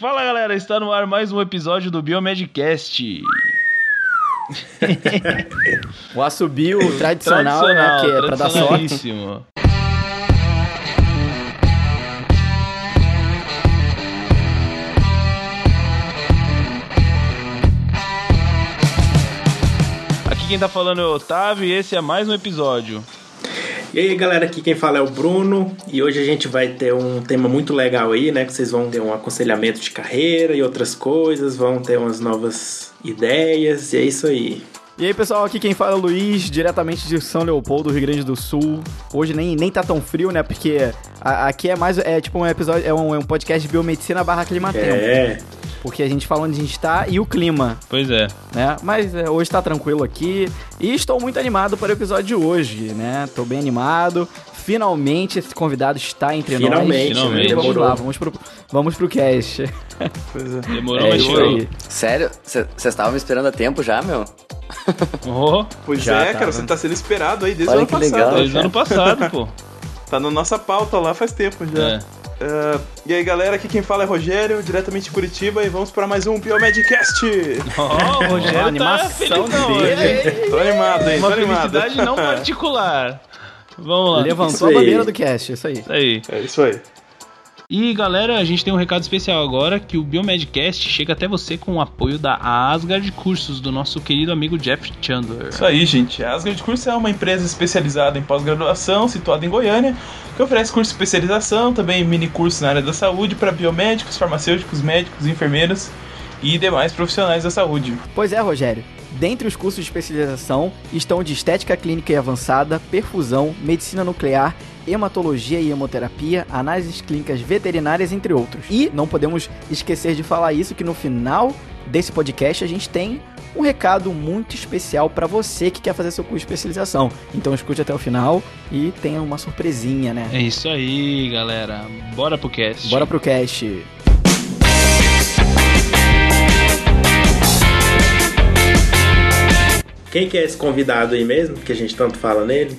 Fala galera, está no ar mais um episódio do Biomedcast. o assobio tradicional, tradicional né, que é pra dar sorte. Aqui quem tá falando é o Otávio e esse é mais um episódio. E aí galera, aqui quem fala é o Bruno e hoje a gente vai ter um tema muito legal aí, né? Que vocês vão ter um aconselhamento de carreira e outras coisas, vão ter umas novas ideias e é isso aí. E aí pessoal, aqui quem fala é o Luiz, diretamente de São Leopoldo, Rio Grande do Sul. Hoje nem, nem tá tão frio, né? Porque a, aqui é mais, é tipo um episódio, é um, é um podcast de biomedicina barra climatempo. É. Porque a gente fala onde a gente tá e o clima. Pois é. Né? Mas é, hoje tá tranquilo aqui. E estou muito animado para o episódio de hoje, né? Tô bem animado. Finalmente esse convidado está entre Finalmente, nós. Finalmente. Vamos lá, vamos pro, vamos pro cast. Pois é. Demorou, é, mas chegou. Sério? Vocês estavam me esperando há tempo já, meu? Oh, pois já é, cara, você tá sendo esperado aí desde o ano passado. Legal, desde o ano passado, pô. Tá na nossa pauta lá faz tempo já. É. Uh, e aí galera, aqui quem fala é Rogério, diretamente de Curitiba, e vamos para mais um Biomedcast! Oh, o Rogério tá animação tá dele. Tô animado, hein? Uma tô animado. felicidade não particular. Vamos lá. Levantou a bandeira do cast, isso aí. Isso aí. É isso aí. E galera, a gente tem um recado especial agora que o Biomedcast chega até você com o apoio da Asgard Cursos, do nosso querido amigo Jeff Chandler. Isso aí, gente. A Asgard Cursos é uma empresa especializada em pós-graduação, situada em Goiânia, que oferece curso de especialização, também mini cursos na área da saúde para biomédicos, farmacêuticos, médicos, enfermeiros e demais profissionais da saúde. Pois é, Rogério. Dentre os cursos de especialização estão de estética clínica e avançada, perfusão, medicina nuclear hematologia e hemoterapia, análises clínicas veterinárias, entre outros. E não podemos esquecer de falar isso que no final desse podcast a gente tem um recado muito especial para você que quer fazer seu curso de especialização. Então escute até o final e tenha uma surpresinha, né? É isso aí, galera. Bora pro cast. Bora pro cast. Quem que é esse convidado aí mesmo, que a gente tanto fala nele?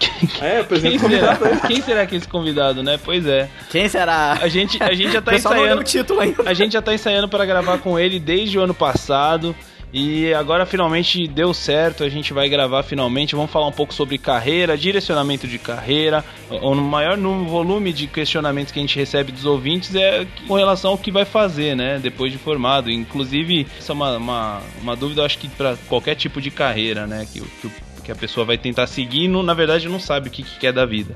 É, quem será? quem será que é esse convidado, né? Pois é. Quem será? A gente, a gente já tá ensaiando. título ainda. A gente já tá ensaiando para gravar com ele desde o ano passado. E agora finalmente deu certo, a gente vai gravar finalmente. Vamos falar um pouco sobre carreira, direcionamento de carreira. O maior volume de questionamentos que a gente recebe dos ouvintes é com relação ao que vai fazer, né? Depois de formado. Inclusive, isso é uma, uma, uma dúvida, eu acho que para qualquer tipo de carreira, né? Que, que o que a pessoa vai tentar seguir e, não, na verdade, não sabe o que, que quer da vida.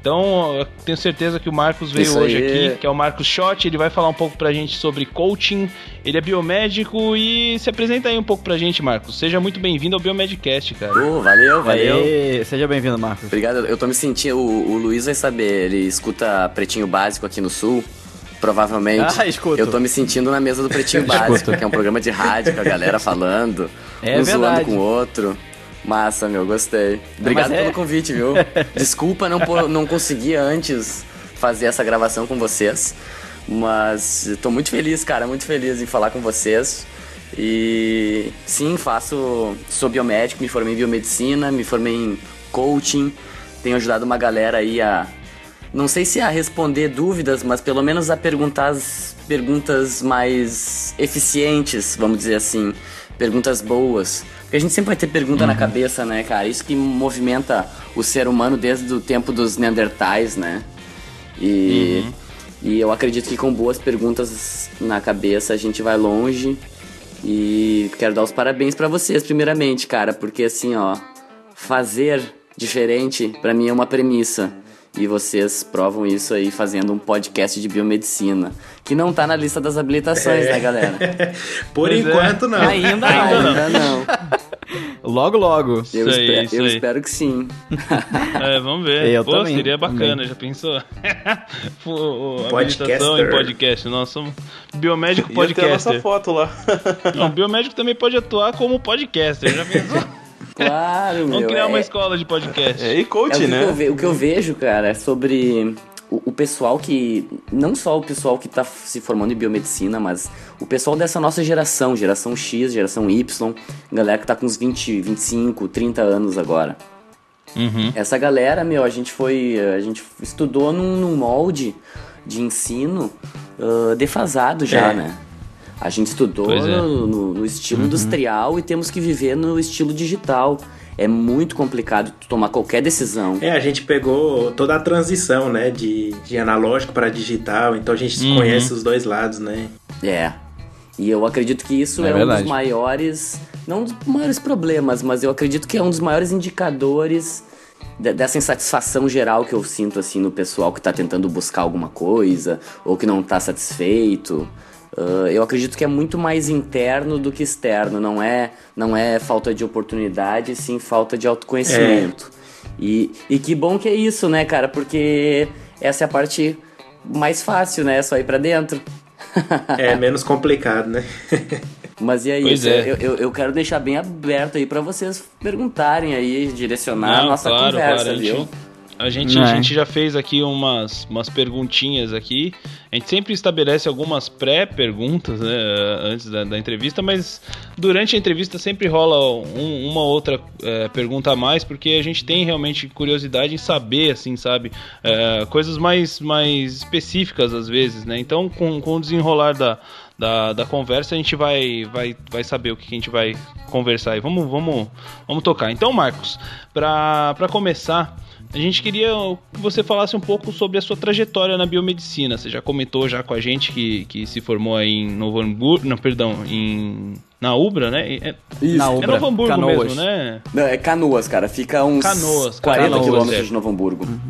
Então, eu tenho certeza que o Marcos veio Isso hoje aí. aqui, que é o Marcos Schott, ele vai falar um pouco pra gente sobre coaching, ele é biomédico e se apresenta aí um pouco pra gente, Marcos. Seja muito bem-vindo ao Biomedcast, cara. Uh, valeu, valeu. Aê, seja bem-vindo, Marcos. Obrigado, eu tô me sentindo, o, o Luiz vai saber, ele escuta Pretinho Básico aqui no Sul, provavelmente. Ah, escuto. Eu tô me sentindo na mesa do Pretinho Básico, que é um programa de rádio com a galera falando, é um verdade. zoando com o outro. Massa, meu, gostei. Obrigado é... pelo convite, viu? Desculpa não, não conseguir antes fazer essa gravação com vocês, mas estou muito feliz, cara, muito feliz em falar com vocês. E sim, faço, sou biomédico, me formei em biomedicina, me formei em coaching, tenho ajudado uma galera aí a não sei se a responder dúvidas, mas pelo menos a perguntar as perguntas mais eficientes, vamos dizer assim, perguntas boas. Porque a gente sempre vai ter pergunta uhum. na cabeça, né, cara? Isso que movimenta o ser humano desde o tempo dos Neandertais, né? E, uhum. e eu acredito que com boas perguntas na cabeça a gente vai longe. E quero dar os parabéns para vocês, primeiramente, cara, porque assim, ó, fazer diferente para mim é uma premissa. E vocês provam isso aí fazendo um podcast de biomedicina. Que não tá na lista das habilitações, é. né, galera? Por pois é. enquanto, é. não. Ainda não. Ainda não. logo, logo. Eu, isso espero, aí, eu espero que sim. É, vamos ver. Eu Pô, também, seria bacana, também. já pensou? o, habilitação em podcast. Nós somos biomédico podcaster. Ia nossa foto lá. Não, biomédico também pode atuar como podcaster, já pensou? Claro, meu. Vamos criar é... uma escola de podcast. É, e coach, é, né? O que, eu, o que eu vejo, cara, é sobre o, o, pessoal que. Não só o pessoal que tá se formando em biomedicina, mas o pessoal dessa nossa geração, geração X, geração Y, galera que tá com uns 20, 25, 30 anos agora. Uhum. Essa galera, meu, a gente foi. A gente estudou num, num molde de ensino uh, defasado já, é. né? A gente estudou é. no, no, no, estilo uhum. industrial e temos que viver no estilo digital. É muito complicado tomar qualquer decisão. É, a gente pegou toda a transição, né, de, de analógico para digital, então a gente uhum. conhece os dois lados, né? É. E eu acredito que isso é, é um dos maiores, não um dos maiores problemas, mas eu acredito que é um dos maiores indicadores dessa insatisfação geral que eu sinto assim no pessoal que está tentando buscar alguma coisa ou que não está satisfeito. Uh, eu acredito que é muito mais interno do que externo, não é, não é falta de oportunidade, sim falta de autoconhecimento. É. E, e que bom que é isso, né, cara? Porque essa é a parte mais fácil, né? É só ir pra dentro. é menos complicado, né? Mas e aí, pois é. eu, eu, eu, quero deixar bem aberto aí para vocês perguntarem aí, direcionar Não, a nossa claro, conversa, claro, viu? A gente, a gente já fez aqui umas, umas perguntinhas aqui. A gente sempre estabelece algumas pré-perguntas né, antes da, da, entrevista, mas durante a entrevista sempre rola um, uma outra é, pergunta a mais, porque a gente tem realmente curiosidade em saber, assim, sabe? É, coisas mais, mais específicas às vezes, né? Então, com, com o desenrolar da, da, da conversa, a gente vai, vai, vai saber o que a gente vai conversar aí. Vamos, vamos, vamos tocar. Então, Marcos, para começar, a gente queria que você falasse um pouco sobre a sua trajetória na biomedicina. Você já comentou já com a gente que, que se formou aí em Novo Hamburgo, não, perdão, em na Ubra, né? É, Isso. Na Ubra. É Novo Hamburgo Canoas. mesmo, né? Não, é Canoas, cara. Fica uns Canoas, 40 Canoas, quilômetros é. de Novo Hamburgo. Uhum.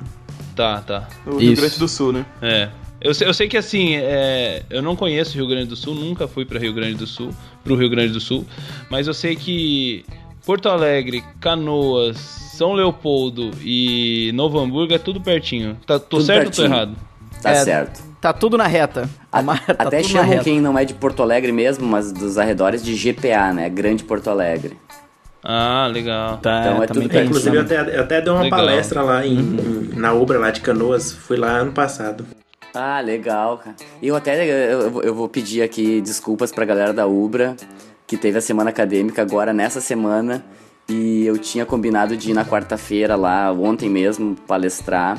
Tá, tá. No Rio Grande do Sul, né? É. Eu sei, eu sei que assim, é, eu não conheço Rio Grande do Sul, nunca fui para Rio Grande do Sul, pro Rio Grande do Sul, mas eu sei que Porto Alegre, Canoas, São Leopoldo e Novo Hamburgo é tudo pertinho. Tá, tô tudo certo pertinho. ou tô errado? Tá é, certo. Tá tudo na reta. A, tá até chamam quem não é de Porto Alegre mesmo, mas dos arredores de GPA, né? Grande Porto Alegre. Ah, legal. Tá, então é tudo pertinho. Inclusive eu até, eu até dei uma legal. palestra lá em, uhum. na Ubra lá de Canoas, fui lá ano passado. Ah, legal, cara. E eu até eu, eu vou pedir aqui desculpas pra galera da Ubra, que teve a semana acadêmica agora nessa semana. E eu tinha combinado de ir na quarta-feira lá, ontem mesmo, palestrar.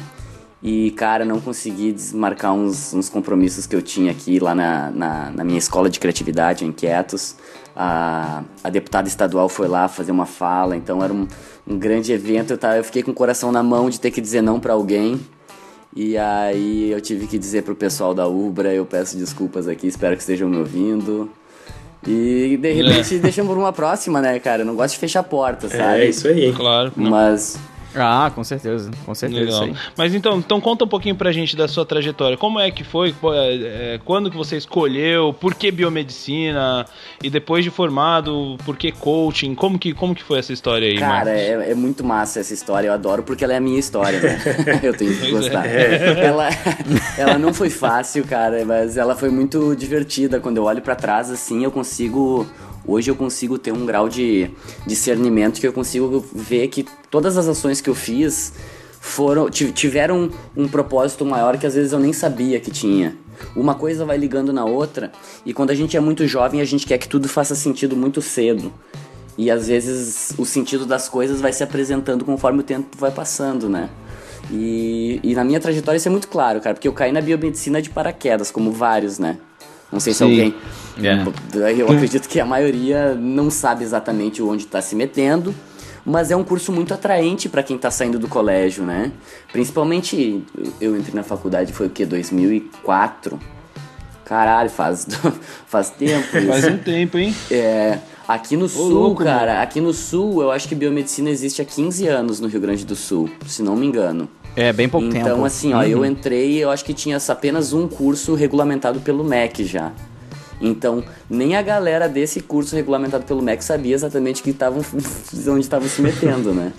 E, cara, não consegui desmarcar uns, uns compromissos que eu tinha aqui lá na, na, na minha escola de criatividade, Inquietos. A, a deputada estadual foi lá fazer uma fala, então era um, um grande evento. Eu, tava, eu fiquei com o coração na mão de ter que dizer não para alguém. E aí eu tive que dizer pro pessoal da Ubra, eu peço desculpas aqui, espero que estejam me ouvindo. E de repente é. deixamos por uma próxima, né, cara? Eu não gosto de fechar porta, é, sabe? É isso aí. Claro. Mas ah, com certeza, com certeza. Mas então, então conta um pouquinho pra gente da sua trajetória. Como é que foi? É, é, quando que você escolheu? Por que biomedicina? E depois de formado, por que coaching? Como que, como que foi essa história aí, Cara, é, é, muito massa essa história. Eu adoro porque ela é a minha história, né? Eu tenho que gostar. É. Ela, ela não foi fácil, cara, mas ela foi muito divertida. Quando eu olho para trás, assim, eu consigo Hoje eu consigo ter um grau de discernimento que eu consigo ver que todas as ações que eu fiz foram tiveram um propósito maior que às vezes eu nem sabia que tinha. Uma coisa vai ligando na outra e quando a gente é muito jovem a gente quer que tudo faça sentido muito cedo. E às vezes o sentido das coisas vai se apresentando conforme o tempo vai passando, né? E, e na minha trajetória isso é muito claro, cara, porque eu caí na biomedicina de paraquedas, como vários, né? Não sei Sim. se alguém. É. Eu acredito que a maioria não sabe exatamente onde está se metendo, mas é um curso muito atraente para quem está saindo do colégio, né? Principalmente eu entrei na faculdade foi o que 2004. Caralho, faz faz tempo. Isso. Faz um tempo, hein? É, aqui no Ô, sul, louco, cara, mano. aqui no sul, eu acho que biomedicina existe há 15 anos no Rio Grande do Sul, se não me engano. É, bem pouco então, tempo. Então, assim, ó, uhum. eu entrei, eu acho que tinha apenas um curso regulamentado pelo MEC já. Então, nem a galera desse curso regulamentado pelo MEC sabia exatamente que estavam onde estavam se metendo, né?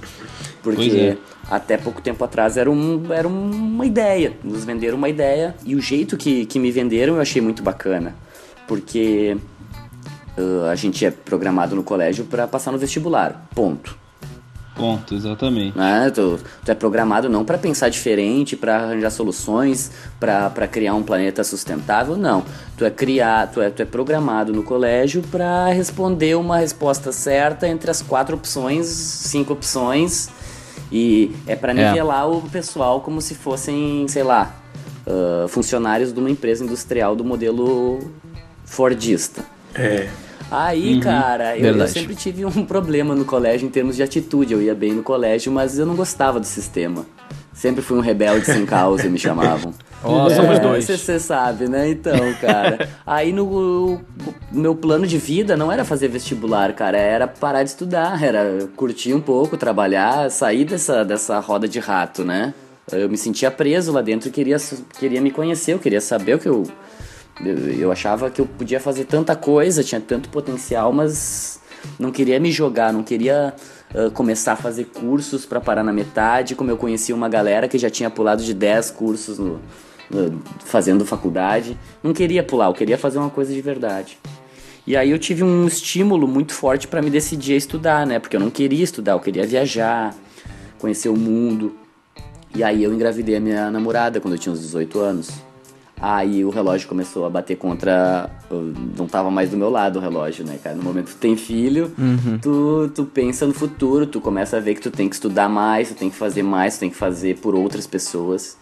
Porque é. até pouco tempo atrás era, um, era uma ideia, nos venderam uma ideia e o jeito que, que me venderam eu achei muito bacana. Porque uh, a gente é programado no colégio para passar no vestibular, ponto. Ponto, exatamente. Né? Tu, tu é programado não para pensar diferente, para arranjar soluções, para criar um planeta sustentável, não. Tu é criar, tu é, tu é programado no colégio para responder uma resposta certa entre as quatro opções, cinco opções, e é para é. nivelar é. o pessoal como se fossem, sei lá, uh, funcionários de uma empresa industrial do modelo Fordista. É. Aí, uhum, cara, eu, eu, sempre tive um problema no colégio em termos de atitude. Eu ia bem no colégio, mas eu não gostava do sistema. Sempre fui um rebelde sem causa, me chamavam. Ó, oh, é, somos dois. Você sabe, né? Então, cara. aí no meu plano de vida não era fazer vestibular, cara. Era parar de estudar, era curtir um pouco, trabalhar, sair dessa, dessa roda de rato, né? Eu me sentia preso lá dentro e queria, queria me conhecer, eu queria saber o que eu, eu. Eu achava que eu podia fazer tanta coisa, tinha tanto potencial, mas não queria me jogar, não queria uh, começar a fazer cursos para parar na metade, como eu conhecia uma galera que já tinha pulado de 10 cursos no, no, fazendo faculdade. Não queria pular, eu queria fazer uma coisa de verdade. E aí eu tive um estímulo muito forte para me decidir a estudar, né? Porque eu não queria estudar, eu queria viajar, conhecer o mundo. E aí eu engravidei a minha namorada quando eu tinha uns 18 anos. Aí o relógio começou a bater contra. Não tava mais do meu lado o relógio, né, cara? No momento que tu tem filho, uhum. tu, tu pensa no futuro, tu começa a ver que tu tem que estudar mais, tu tem que fazer mais, tu tem que fazer por outras pessoas.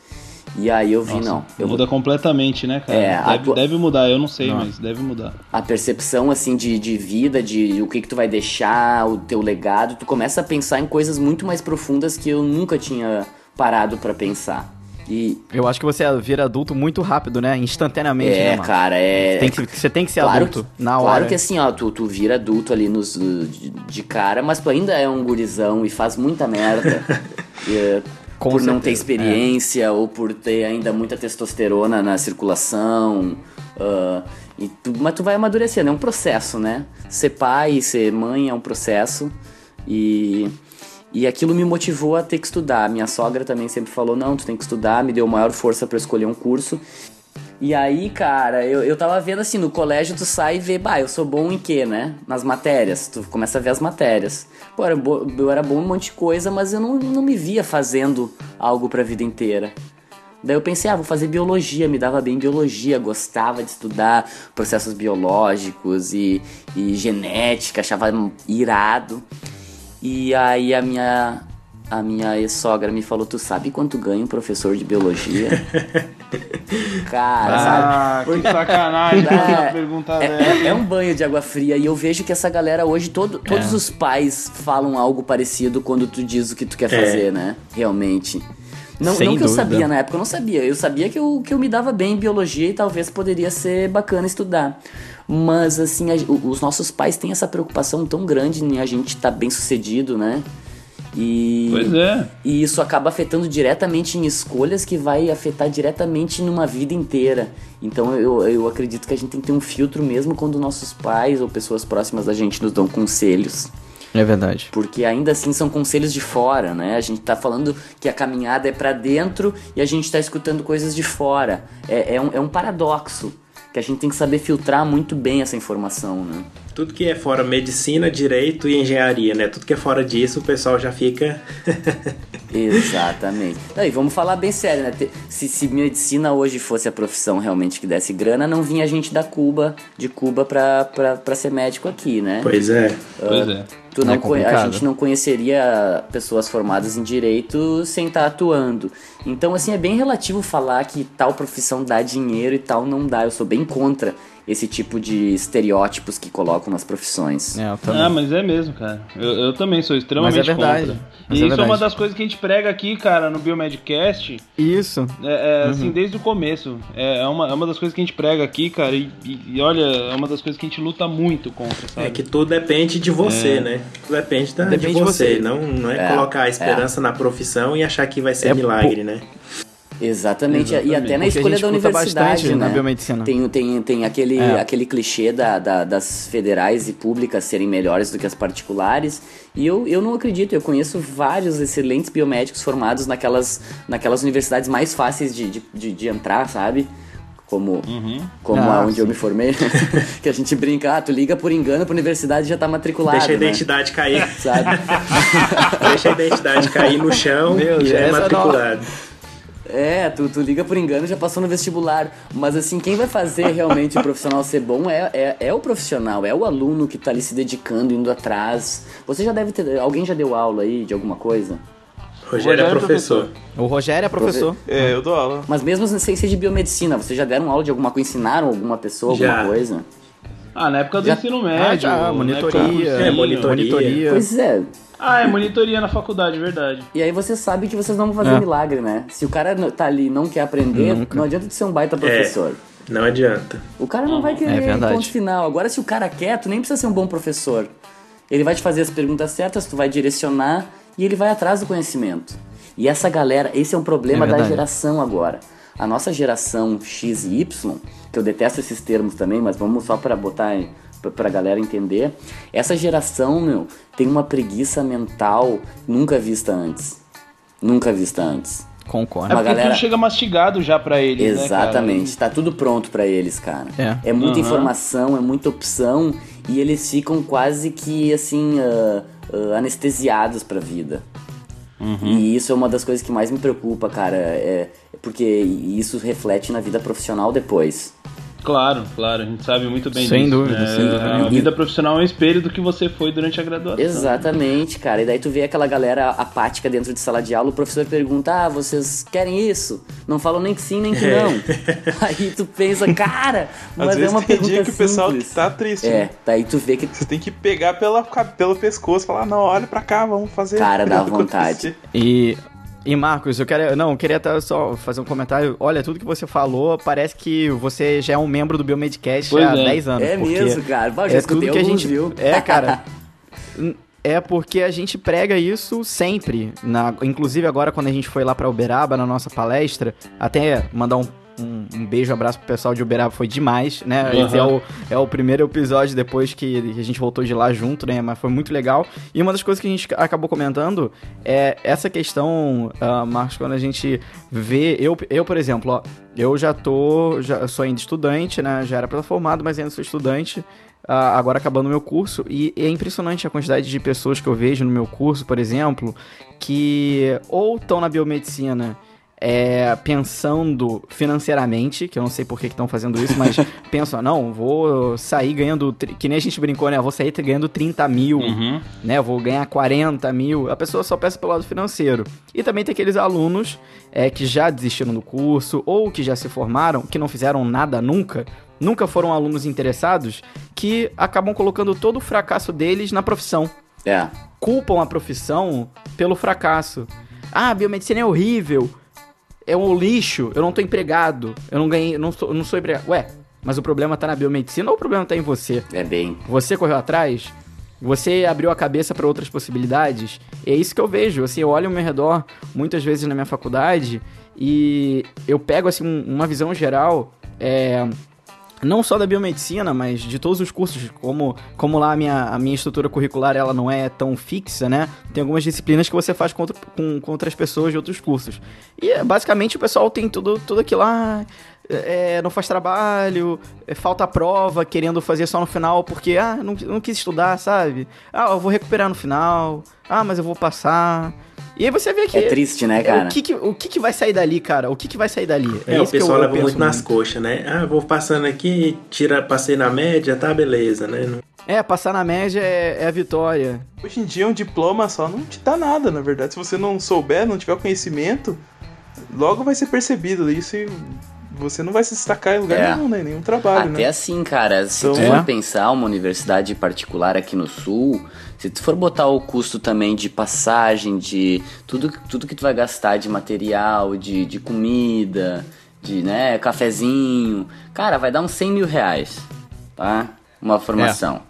E aí eu vi, Nossa, não. Eu muda vou... completamente, né, cara? É, deve, a... deve mudar, eu não sei, não. mas deve mudar. A percepção, assim, de, de vida, de o que, que tu vai deixar, o teu legado, tu começa a pensar em coisas muito mais profundas que eu nunca tinha parado para pensar. E eu acho que você vira adulto muito rápido, né? Instantaneamente. É, né, cara, é. Tem que, você tem que ser claro adulto que, na hora. Claro que assim, ó, tu, tu vira adulto ali nos, de, de cara, mas tu ainda é um gurizão e faz muita merda. e, por certeza, não ter experiência é. ou por ter ainda muita testosterona na circulação. Uh, e tu, mas tu vai amadurecendo, é um processo, né? Ser pai, ser mãe é um processo. E e aquilo me motivou a ter que estudar. Minha sogra também sempre falou: não, tu tem que estudar, me deu maior força para escolher um curso. E aí, cara, eu, eu tava vendo assim, no colégio tu sai e vê, bah, eu sou bom em quê, né? Nas matérias, tu começa a ver as matérias. Pô, eu, eu era bom em um monte de coisa, mas eu não, não me via fazendo algo pra vida inteira. Daí eu pensei, ah, vou fazer biologia, me dava bem biologia, gostava de estudar processos biológicos e, e genética, achava irado. E aí a minha a minha ex-sogra me falou: Tu sabe quanto ganha um professor de biologia? Cara, ah, sabe? que sacanagem é, pergunta é, é, é, um banho de água fria. E eu vejo que essa galera hoje, todo, todos é. os pais falam algo parecido quando tu diz o que tu quer é. fazer, né? Realmente. Não, não que eu sabia na época, eu não sabia. Eu sabia que eu, que eu me dava bem em biologia e talvez poderia ser bacana estudar. Mas, assim, a, os nossos pais têm essa preocupação tão grande em a gente estar tá bem sucedido, né? E, pois é. E isso acaba afetando diretamente em escolhas que vai afetar diretamente numa vida inteira. Então eu, eu acredito que a gente tem que ter um filtro mesmo quando nossos pais ou pessoas próximas da gente nos dão conselhos. É verdade. Porque ainda assim são conselhos de fora, né? A gente tá falando que a caminhada é para dentro e a gente tá escutando coisas de fora. É, é, um, é um paradoxo que a gente tem que saber filtrar muito bem essa informação, né? Tudo que é fora medicina, direito e engenharia, né? Tudo que é fora disso, o pessoal já fica. Exatamente. Não, e vamos falar bem sério, né? Se, se medicina hoje fosse a profissão realmente que desse grana, não vinha gente da Cuba, de Cuba pra, pra, pra ser médico aqui, né? Pois é. Uh, pois é. Tu não é a gente não conheceria pessoas formadas em direito sem estar tá atuando. Então, assim, é bem relativo falar que tal profissão dá dinheiro e tal não dá. Eu sou bem contra esse tipo de estereótipos que colocam nas profissões. É, ah, mas é mesmo, cara. Eu, eu também sou extremamente mas é verdade. contra. Mas e é isso verdade. é uma das coisas que a gente prega aqui, cara, no Biomedcast. Isso. É, é, assim, uhum. assim, desde o começo. É, é uma, é uma das coisas que a gente prega aqui, cara, e, e, e, olha, é uma das coisas que a gente luta muito contra, sabe? É que tudo depende de você, é. né? Tudo depende, da, depende de você. De você. Não, não é, colocar a esperança na profissão e achar que vai ser milagre, né? Exatamente. Exatamente. E até na escolha da universidade, né? Na biomedicina. Tem, tem, tem aquele, é. aquele clichê da, da, das federais e públicas serem melhores do que as particulares. E eu, eu não acredito, eu conheço vários excelentes biomédicos formados naquelas, naquelas universidades mais fáceis de, de, de, de entrar, sabe? como, uhum. como ah, onde sim. eu me formei, que a gente brinca, ah, tu liga por engano pra universidade e já tá matriculado. Deixa a né? identidade né? cair. Sabe? Deixa a identidade cair no chão Meu, e já é matriculado. Não. É, tu, tu liga por engano e já passou no vestibular. Mas assim, quem vai fazer realmente o profissional ser bom é, é, é, o profissional, é o aluno que tá ali se dedicando, indo atrás. Você já deve ter. Alguém já deu aula aí de alguma coisa? Rogério, é professor. O Rogério é professor. É, eu dou aula. Mas mesmo sem ser de biomedicina, vocês já deram aula de alguma coisa? Ensinaram alguma pessoa, Já. alguma coisa? Ah, na época do Já- ensino Ah, médio. já, época do monitoria. É, cursinho. monitoria. Pois é. Ah, é monitoria na faculdade, verdade. E aí você sabe que vocês não vão fazer É. milagre, né? Se o cara tá ali e não quer aprender, Nunca. não adianta de ser um baita professor. Não adianta. O cara não vai É querer verdade. ponto final. Agora, se o cara quer, tu nem precisa ser um bom professor. Ele vai te fazer as perguntas certas, tu vai direcionar e ele vai atrás do conhecimento. E essa galera, esse é um problema É da geração agora. A nossa geração X e Y, que eu detesto esses termos também, mas vamos só pra botar em- pra- galera entender. Essa geração, meu, tem uma preguiça mental nunca vista antes. Nunca vista antes. Concordo. É porque galera- tudo chega mastigado já pra eles, né, cara? Exatamente, tá tudo pronto pra eles, cara. É. muita Aham. informação, é muita opção e eles ficam quase que assim ah, ah, anestesiados pra vida. Uhum. E isso é uma das coisas que mais me preocupa, cara, é porque isso reflete na vida profissional depois. Claro, claro, a gente sabe muito bem Sem disso. dúvida, né? sem dúvida A vida profissional é um espelho do que você foi durante a graduação. Exatamente, cara. E daí tu vê aquela galera apática dentro de sala de aula, o professor pergunta: Ah, vocês querem isso? Não falam nem que sim, nem que não. Aí tu pensa, cara, mas Às é vezes uma tem pergunta dia que o pessoal simples. tá triste. É, né? daí tu vê que Você tem que pegar pela, pelo pescoço e falar, não, olha pra cá, vamos fazer. Cara, dá acontecer." vontade. E, e Marcos, eu quero, não, eu queria até só fazer um comentário. Olha, tudo que você falou, parece que você já é um membro do Biomedcast Pois há é. 10 anos. É porque mesmo, cara. Já é escutei tudo que a gente, viu? É, cara. É porque a gente prega isso sempre. Na, inclusive agora quando a gente foi lá pra Uberaba na nossa palestra, até mandar um, um, um beijo, abraço pro pessoal de Uberaba, foi demais, né? Uhum. Esse é o, é o primeiro episódio depois que a gente voltou de lá junto, né? Mas foi muito legal. E uma das coisas que a gente acabou comentando é essa questão, ah, Marcos, quando a gente vê. Eu, eu por exemplo, ó, eu já tô. Já sou ainda estudante, né? Já era pra formado, mas ainda sou estudante. ah, agora acabando o meu curso, e é impressionante a quantidade de pessoas que eu vejo no meu curso, por exemplo, que ou estão na biomedicina é, pensando financeiramente, que eu não sei por que estão fazendo isso, mas pensam, não, vou sair ganhando, que nem a gente brincou, né? Vou sair ganhando 30 mil, Uhum. né? Vou ganhar 40 mil. A pessoa só pensa pelo lado financeiro. E também tem aqueles alunos é, que já desistiram do curso ou que já se formaram, que não fizeram nada nunca, nunca foram alunos interessados, que acabam colocando todo o fracasso deles na profissão. É. Culpam a profissão pelo fracasso. Ah, biomedicina é horrível. É um lixo, eu não tô empregado. Eu não ganhei, eu não sou, não sou empregado. Ué, mas o problema tá na biomedicina ou o problema tá em você? É bem. Você correu atrás? Você abriu a cabeça para outras possibilidades? É isso que eu vejo. Assim, eu olho ao meu redor muitas vezes na minha faculdade e eu pego assim um- uma visão geral, é, não só da biomedicina, mas de todos os cursos. Como, como lá a minha, a minha estrutura curricular ela não é tão fixa, né? Tem algumas disciplinas que você faz com, outro- com, com outras pessoas de outros cursos. E é, basicamente o pessoal tem tudo, tudo aquilo lá. é, não faz trabalho, é, falta prova, querendo fazer só no final, porque, ah, não, não quis estudar, sabe? Ah, eu vou recuperar no final. Ah, mas eu vou passar. E aí você vê que. É triste, né, é, cara? o que, que- o que, que vai sair dali, cara? O que, que vai sair dali? É, o isso que eu- pessoal leva muito nas coxas, né? Ah, vou passando aqui, tira, passei na média, tá beleza, né? É, passar na média é, é a vitória. Hoje em dia um diploma só não te dá nada, na verdade. Se você não souber, não tiver conhecimento, logo vai ser percebido isso e você não vai se destacar em lugar É. nenhum, né? Em Nenhum trabalho, Até né? assim, cara, se tu Então- for É. pensar uma universidade particular aqui no sul, se tu for botar o custo também de passagem, de tudo, tudo que tu vai gastar de material, de, de comida, de, né, cafezinho, cara, vai dar uns 100 mil reais, tá? Uma formação.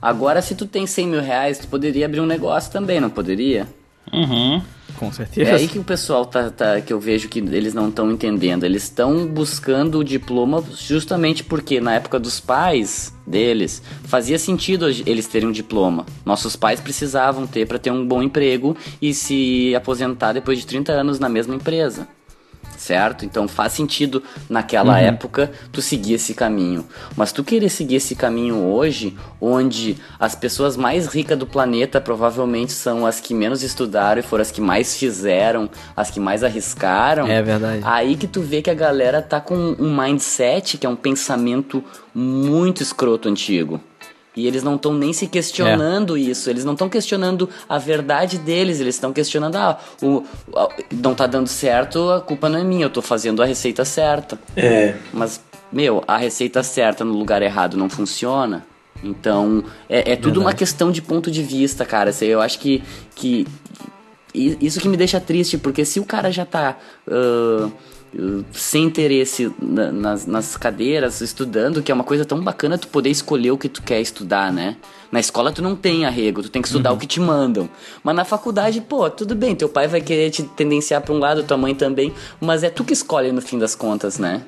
Agora, se tu tem 100 mil reais, tu poderia abrir um negócio também, não poderia? Uhum. Com certeza. É aí que o pessoal tá, tá- que eu vejo que eles não estão entendendo. Eles estão buscando o diploma justamente porque na época dos pais deles fazia sentido eles terem um diploma. Nossos pais precisavam ter para ter um bom emprego e se aposentar depois de 30 anos na mesma empresa. Certo? Então faz sentido naquela época tu seguir esse caminho. Mas tu querer seguir esse caminho hoje, onde as pessoas mais ricas do planeta provavelmente são as que menos estudaram e foram as que mais fizeram, as que mais arriscaram. É verdade. Aí que tu vê que a galera tá com um mindset que é um pensamento muito escroto antigo. E eles não estão nem se questionando é. isso, eles não estão questionando a verdade deles, eles estão questionando, ah, o, não tá dando certo, a culpa não é minha, eu tô fazendo a receita certa. É. Mas, meu, a receita certa no lugar errado não funciona. Então, é, é tudo Verdade. uma questão de ponto de vista, cara. Eu acho que, que isso que me deixa triste, porque se o cara já tá. Uh, sem interesse na, nas, nas cadeiras, estudando, que é uma coisa tão bacana tu poder escolher o que tu quer estudar, né? Na escola tu não tem arrego, tu tem que estudar uhum. o que te mandam. Mas na faculdade, pô, tudo bem, teu pai vai querer te tendenciar pra um lado, tua mãe também, mas é tu que escolhe no fim das contas, né?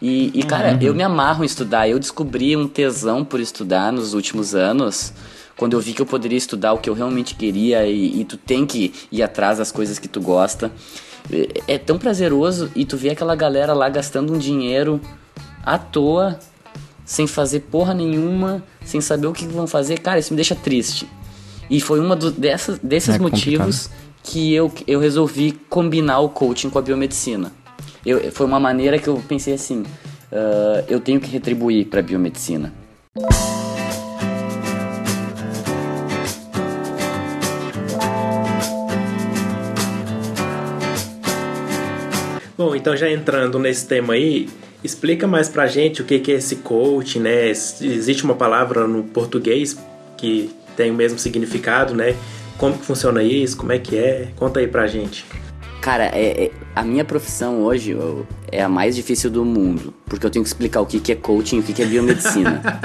E, e cara, uhum. eu me amarro em estudar, eu descobri um tesão por estudar nos últimos anos quando eu vi que eu poderia estudar o que eu realmente queria e, e, tu tem que ir atrás das coisas que tu gosta. É, é tão prazeroso e tu vê aquela galera lá gastando um dinheiro à toa, sem fazer porra nenhuma, sem saber o que vão fazer. Cara, isso me deixa triste. E foi uma do, dessas, desses é motivos que eu, eu resolvi combinar o coaching com a biomedicina. Eu, foi uma maneira que eu pensei assim: uh, eu tenho que retribuir para a biomedicina. Bom, então já entrando nesse tema aí, explica mais pra gente o que é esse coaching, né? Existe uma palavra no português que tem o mesmo significado, né? Como que funciona isso? Como é que é? Conta aí pra gente. Cara, é, é, a minha profissão hoje eu, é a mais difícil do mundo. Porque eu tenho que explicar o que, que é coaching e o que, que é biomedicina.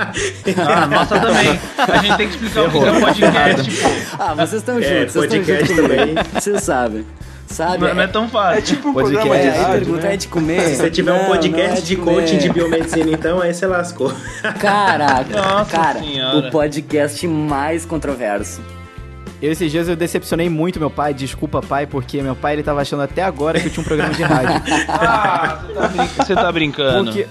ah, nossa também. A gente tem que explicar o que, que é podcast. ah, vocês estão é, juntos. Vocês estão juntos também. Vocês sabem. Sabe? Não, não, é tão fácil. É tipo um podcast programa de rádio, pergunta né? é de comer. Se você tiver não, um podcast é de, de coaching de biomedicina, então aí você lascou. Caraca, Nossa cara, senhora. o podcast mais controverso. Eu, esses dias eu decepcionei muito meu pai, desculpa pai, porque meu pai ele tava achando até agora que eu tinha um programa de rádio. ah, você tá, brincando. Porque,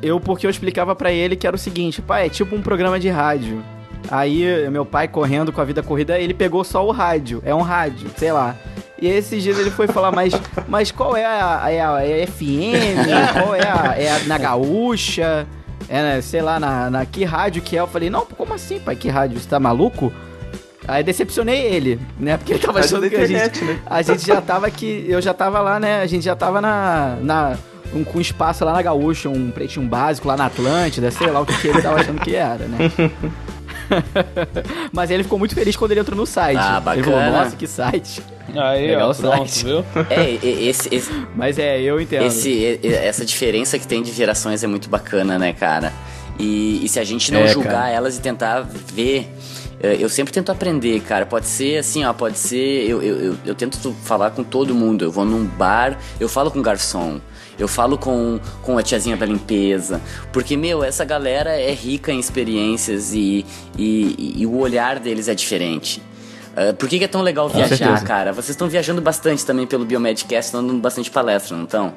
eu, porque eu explicava para ele que era o seguinte, pai, é tipo um programa de rádio. Aí meu pai correndo com a vida corrida, ele pegou só o rádio, é um rádio, sei lá. E esses dias ele foi falar, mas, mas qual é a, é a, é a FM? Qual é a, é a na gaúcha? É, né, sei lá, na, na que rádio que é? Eu falei, não, como assim, pai? Que rádio? Você tá maluco? Aí decepcionei ele, né? Porque ele tava achando que a gente, né? a gente já tava aqui, eu já tava lá, né? A gente já tava na, na um, com espaço lá na Gaúcha, um pretinho básico lá na Atlântida, sei lá o que, que ele tava achando que era, né? Mas ele ficou muito feliz quando ele entrou no site. Ah, bacana. Ele falou, nossa, que site. Aí, Legal ó, pronto, site. viu? É, esse, esse, Mas é, eu entendo. Esse, essa diferença que tem de gerações é muito bacana, né, cara? E, e se a gente não é, julgar cara. elas e tentar ver é, eu sempre tento aprender, cara. Pode ser assim, ó, pode ser. Eu, eu, eu, eu, tento falar com todo mundo. Eu vou num bar, eu falo com o garçom. Eu falo com, com a tiazinha da limpeza. Porque, meu, essa galera é rica em experiências e, e, e o olhar deles é diferente. Uh, por que, que, é tão legal viajar, cara? Vocês estão viajando bastante também pelo Biomedcast, dando bastante palestra, não estão?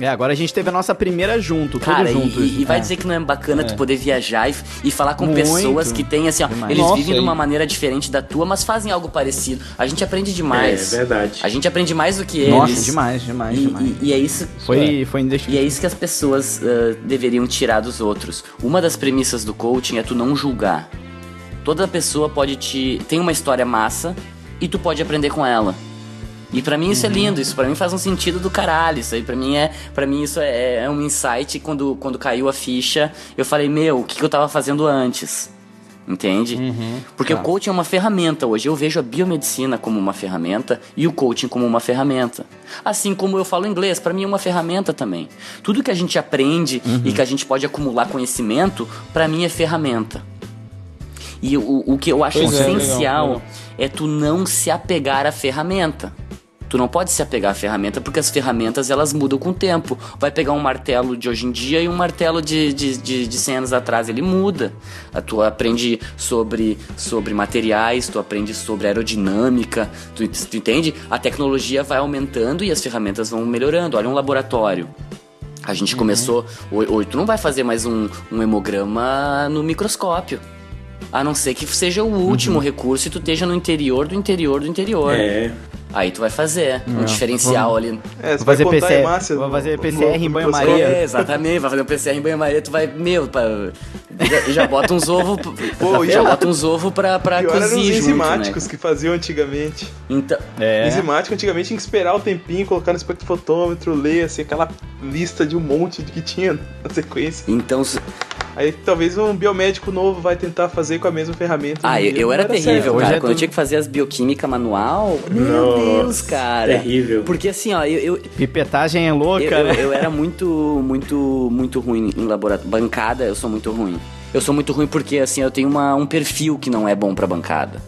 É, agora a gente teve a nossa primeira junto, Cara, todos juntos. E, e vai é. dizer que não é bacana é. tu poder viajar e, e falar com Muito. pessoas que têm, assim, ó, demais. eles nossa, vivem de uma maneira diferente da tua, mas fazem algo parecido. A gente aprende demais. É, é verdade. A gente aprende mais do que eles. Nossa, demais, demais, e, demais. E, e é isso. Foi, é. foi E é isso que as pessoas uh, deveriam tirar dos outros. Uma das premissas do coaching é tu não julgar. Toda pessoa pode te. tem uma história massa e tu pode aprender com ela. E para mim isso é uhum. é lindo, isso para mim faz um sentido do caralho. Isso aí para mim é, para mim isso é, é, um insight quando quando caiu a ficha, eu falei, meu, o que, que eu tava fazendo antes? Entende? Uhum, Porque tá. o coaching é uma ferramenta hoje. Eu vejo a biomedicina como uma ferramenta e o coaching como uma ferramenta. Assim como eu falo inglês, para mim é uma ferramenta também. Tudo que a gente aprende uhum. e que a gente pode acumular conhecimento, para mim é ferramenta. E o, o que eu acho pois essencial é, legal, legal. é tu não se apegar à ferramenta. Tu não pode se apegar à ferramenta porque as ferramentas elas mudam com o tempo. Vai pegar um martelo de hoje em dia e um martelo de, de, de, de 100 anos atrás, ele muda. Tu aprende sobre, sobre materiais, tu aprende sobre aerodinâmica, tu, tu entende? A tecnologia vai aumentando e as ferramentas vão melhorando. Olha um laboratório. A gente uhum. começou. Hoje tu não vai fazer mais um, um hemograma no microscópio. A não ser que seja o último uhum. recurso e tu esteja no interior do interior do interior. É. Aí tu vai fazer um diferencial vamos, ali. É, você vai fazer PCR, vai fazer PCR em banho-maria. É, exatamente, vai fazer um PCR em banho-maria, tu vai, meu, pra, Já, já bota uns ovos. Pô, já bota uns ovos pra, pra Pior cozir. Eram os enzimáticos né? que faziam antigamente. Então. É. Enzimático antigamente tinha que esperar o um tempinho, colocar no espectrofotômetro, ler assim, aquela lista de um monte que tinha na sequência. Então. Aí talvez um biomédico novo vai tentar fazer com a mesma ferramenta. Ah, eu, eu era, era terrível, cara. É Quando eu tinha que fazer as bioquímica manual, meu Deus, cara. Terrível. Porque assim, ó, eu. eu Pipetagem é louca, eu, né? Eu, eu era muito, muito, muito ruim em laboratório. Bancada, eu sou muito ruim. Eu sou muito ruim porque, assim, eu tenho uma, um perfil que não é bom pra bancada.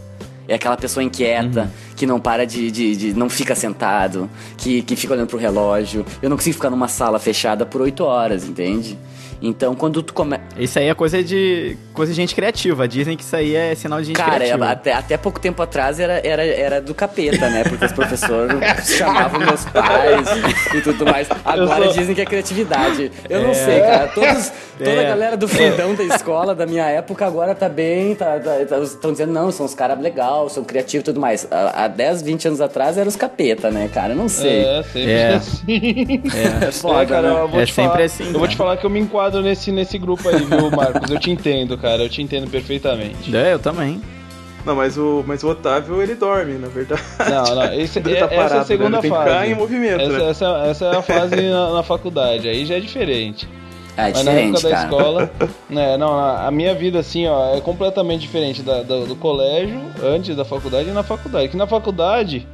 É aquela pessoa inquieta, uhum. que não para de, de, de, não fica sentado, que, que fica olhando pro relógio. Eu não consigo ficar numa sala fechada por oito horas, entende? Então, quando tu começa. Isso aí é coisa de coisa de gente criativa. Dizem que isso aí é sinal de gente Cara, criativa. Cara, até, até pouco tempo atrás era, era, era do capeta, né? Porque os professores chamavam meus pais e tudo mais. Agora sou... dizem que é criatividade. Eu é... não sei, cara. Todos, toda é... a galera do fundão da escola da minha época agora tá bem. Tá, tá, tá, estão dizendo, não, são os caras legais, são criativos e tudo mais. Há 10, 20 anos atrás eram os capeta, né, cara? Eu não sei. É, sempre é. assim. É, é foda, é, cara, né? é sempre falar, assim. Eu cara. vou te falar que eu me enquadro enquadro nesse, nesse grupo aí, viu, Marcos? Eu te entendo, cara. Eu te entendo perfeitamente. É, eu também. Não, mas o, mas o Otávio, ele dorme, na verdade. Não, não. Esse, tá é, parado, essa é a segunda né? fase. Tem em movimento, essa, né? essa, essa, é a fase na, na, faculdade. Aí já é diferente. É, mas na época cara. da escola, né, não, a minha vida assim, ó, é completamente diferente da, da, do colégio, antes da faculdade e na faculdade. Que na faculdade,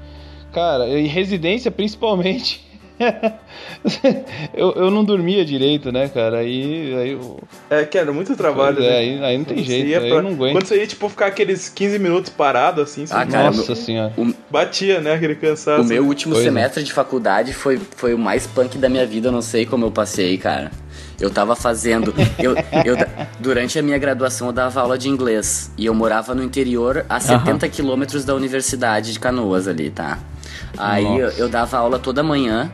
cara, em residência principalmente, eu, eu não dormia direito, né, cara? Aí, aí eu... É, que era muito trabalho. É, né? aí, aí não tem jeito, aí pra... eu não aguento. Quando você ia, tipo, ficar aqueles 15 minutos parado, assim, ah, cara, Nossa meu... senhora. O... Batia, né, aquele cansaço. O meu último pois é. semestre é. de faculdade foi, foi o mais punk da minha vida, eu não sei como eu passei, cara. Eu tava fazendo. Eu, eu, durante a minha graduação, eu dava aula de inglês. E eu morava no interior, a 70 uhum. quilômetros da Universidade de Canoas ali, tá? Aí eu, eu, dava aula toda manhã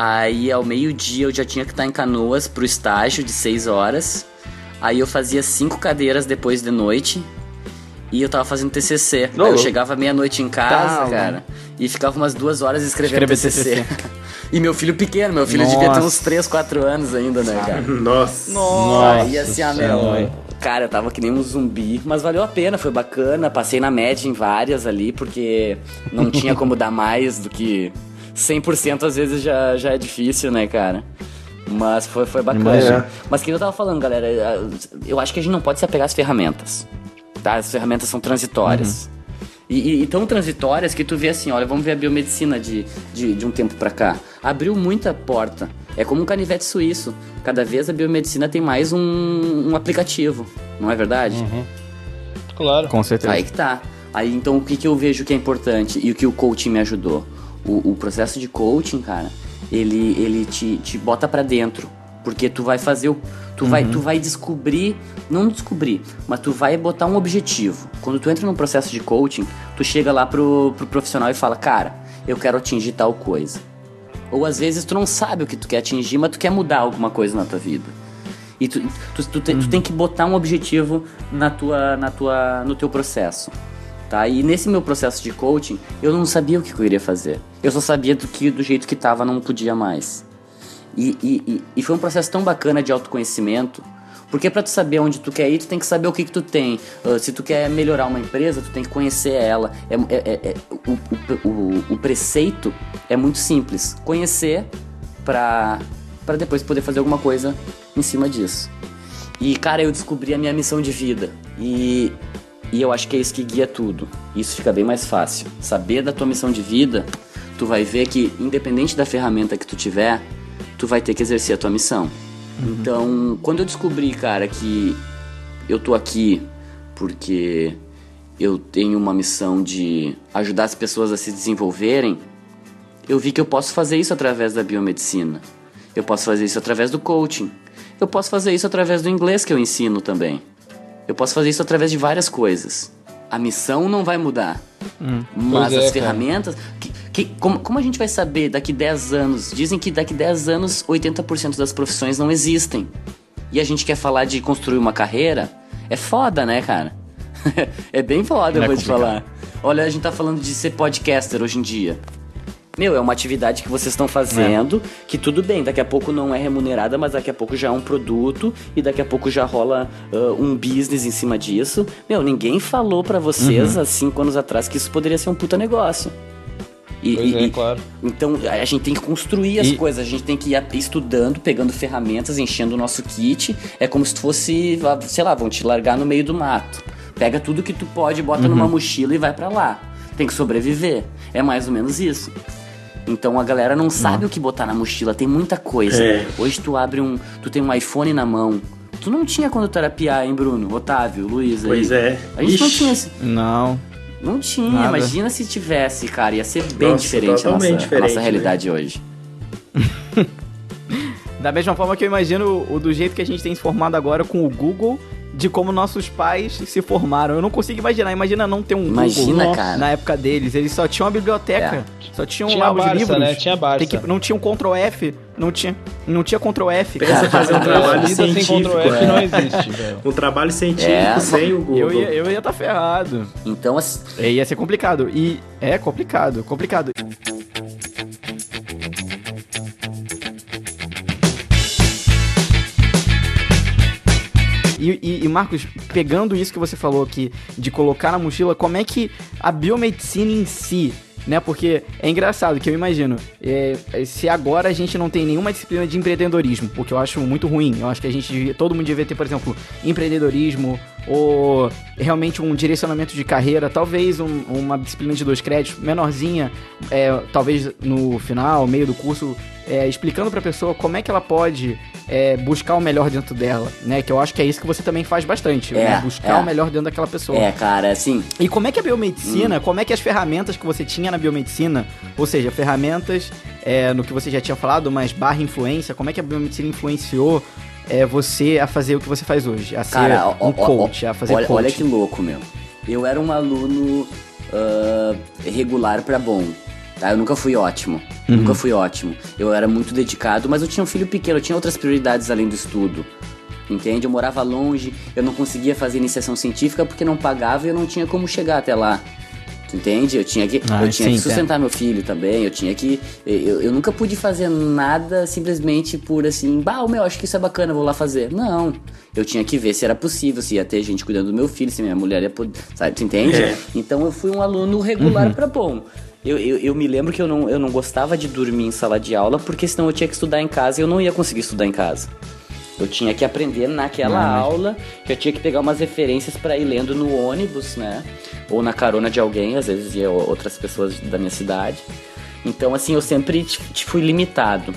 Aí ao meio-dia eu já tinha que estar em Canoas pro estágio de 6 horas. Aí eu fazia cinco cadeiras depois de noite. E eu tava fazendo TCC. Aí eu chegava meia-noite em casa, tá, cara, e ficava umas duas horas escrevendo TCC. TCC. e meu filho pequeno, meu filho Nossa. devia ter uns 3, 4 anos ainda, né, cara? Nossa. Nossa. Aí assim, a meu, cara, eu tava que nem um zumbi, mas valeu a pena, foi bacana. Passei na média em várias ali, porque não tinha como dar mais do que 100% às vezes já, já é difícil, né, cara? Mas foi, foi bacana. É. Mas que eu tava falando, galera, eu acho que a gente não pode se apegar às ferramentas. Tá? As ferramentas são transitórias. Uhum. E, e, e, tão transitórias que tu vê assim, olha, vamos ver a biomedicina de, de, de um tempo para cá. Abriu muita porta. É como um canivete suíço. Cada vez a biomedicina tem mais um, um aplicativo, não é verdade? Uhum. Claro. Com certeza. Aí que tá. Aí então o que, que eu vejo que é importante e o que o coaching me ajudou? O, o processo de coaching, cara, ele, ele te, te bota para dentro. Porque tu vai fazer o. Tu, uhum. vai, tu vai descobrir. Não descobrir, mas tu vai botar um objetivo. Quando tu entra num processo de coaching, tu chega lá pro, pro profissional e fala, cara, eu quero atingir tal coisa. Ou às vezes tu não sabe o que tu quer atingir, mas tu quer mudar alguma coisa na tua vida. E tu, tu, tu, te, uhum. tu tem que botar um objetivo na tua, na tua, no teu processo. Tá? E nesse meu processo de coaching, eu não sabia o que eu iria fazer. Eu só sabia do que do jeito que estava não podia mais. E, e, e, foi um processo tão bacana de autoconhecimento, porque para tu saber onde tu quer ir, tu tem que saber o que, que tu tem. Uh, se tu quer melhorar uma empresa, tu tem que conhecer ela. É, é, é, é o, o, o, preceito é muito simples. Conhecer para depois poder fazer alguma coisa em cima disso. E, cara, eu descobri a minha missão de vida. E e eu acho que é isso que guia tudo. Isso fica bem mais fácil. Saber da tua missão de vida, tu vai ver que independente da ferramenta que tu tiver, tu vai ter que exercer a tua missão. Uhum. Então, quando eu descobri, cara, que eu tô aqui porque eu tenho uma missão de ajudar as pessoas a se desenvolverem, eu vi que eu posso fazer isso através da biomedicina. Eu posso fazer isso através do coaching. Eu posso fazer isso através do inglês que eu ensino também. Eu posso fazer isso através de várias coisas. A missão não vai mudar. Hum, mas é, as ferramentas. Que, que, como, como a gente vai saber daqui 10 anos? Dizem que daqui 10 anos 80% das profissões não existem. E a gente quer falar de construir uma carreira? É foda, né, cara? é bem foda, eu é vou te falar. Olha, a gente tá falando de ser podcaster hoje em dia. Meu, é uma atividade que vocês estão fazendo, é. que tudo bem, daqui a pouco não é remunerada, mas daqui a pouco já é um produto e daqui a pouco já rola uh, um business em cima disso. Meu, ninguém falou para vocês uhum. há cinco anos atrás que isso poderia ser um puta negócio. E, pois é, claro. Então a gente tem que construir as e... coisas, a gente tem que ir estudando, pegando ferramentas, enchendo o nosso kit. É como se fosse, sei lá, vão te largar no meio do mato. Pega tudo que tu pode, bota uhum. numa mochila e vai para lá. Tem que sobreviver. É mais ou menos isso. Então a galera não sabe o que botar na mochila, tem muita coisa. É. Hoje tu abre um. Tu tem um iPhone na mão. Tu não tinha quando tu era PA, hein, Bruno? Otávio, Luiz aí. Pois é. A gente Ixi. não tinha esse. Não. Não tinha, Nada. imagina se tivesse, cara. Ia ser bem nossa, diferente, a nossa, diferente, a nossa realidade né? hoje. da mesma forma que eu imagino o do jeito que a gente tem se formado agora com o Google de como nossos pais se formaram. Eu não consigo imaginar. Imagina não ter um Imagina, Google cara. na época deles. Eles só tinham a biblioteca. É. Só tinham tinha lá Barça, os livros. Né? Tinha Barça. Que, não tinha um Ctrl F. Não tinha, não tinha Ctrl F. Pensa fazer um trabalho científico. Sem Ctrl F é. não existe, velho. Um trabalho científico é. sem o Google. Eu ia estar eu ia tá ferrado. Então, assim... Ia ser complicado. E é complicado, complicado. E, e, Marcos, pegando isso que você falou aqui, de colocar na mochila, como é que a biomedicina em si né? Porque é engraçado que eu imagino, é, se agora a gente não tem nenhuma disciplina de empreendedorismo, porque eu acho muito ruim. Eu acho que a gente, todo mundo devia ter, por exemplo, empreendedorismo ou realmente um direcionamento de carreira, talvez um, uma disciplina de dois créditos menorzinha, é, talvez no final, meio do curso, é, explicando para a pessoa como é que ela pode é, buscar o melhor dentro dela, né? Que eu acho que é isso que você também faz bastante, é, né? buscar é. o melhor dentro daquela pessoa. É, cara, assim. E como é que a biomedicina, hum. como é que as ferramentas que você tinha na biomedicina, ou seja, ferramentas é, no que você já tinha falado, mas barra influência, como é que a biomedicina influenciou é, você a fazer o que você faz hoje? A ser Cara, um ó, coach, ó, a fazer olha, coach. Olha que louco, meu. Eu era um aluno uh, regular para bom. Tá? Eu nunca fui ótimo. Uhum. Nunca fui ótimo. Eu era muito dedicado, mas eu tinha um filho pequeno, eu tinha outras prioridades além do estudo. Entende? Eu morava longe, eu não conseguia fazer iniciação científica porque não pagava e eu não tinha como chegar até lá. Tu entende? Eu tinha que, ah, eu tinha sim, que sustentar é. meu filho também, eu tinha que. Eu, eu nunca pude fazer nada simplesmente por assim, bah, meu, acho que isso é bacana, vou lá fazer. Não. Eu tinha que ver se era possível, se ia ter gente cuidando do meu filho, se minha mulher ia poder. Sabe, tu entende? É. Então eu fui um aluno regular uhum. para bom. Eu, eu, eu, me lembro que eu não, eu não gostava de dormir em sala de aula, porque senão eu tinha que estudar em casa e eu não ia conseguir estudar em casa. Eu tinha que aprender naquela não, aula, que eu tinha que pegar umas referências para ir lendo no ônibus, né? Ou na carona de alguém, às vezes ia outras pessoas da minha cidade. Então, assim, eu sempre fui limitado,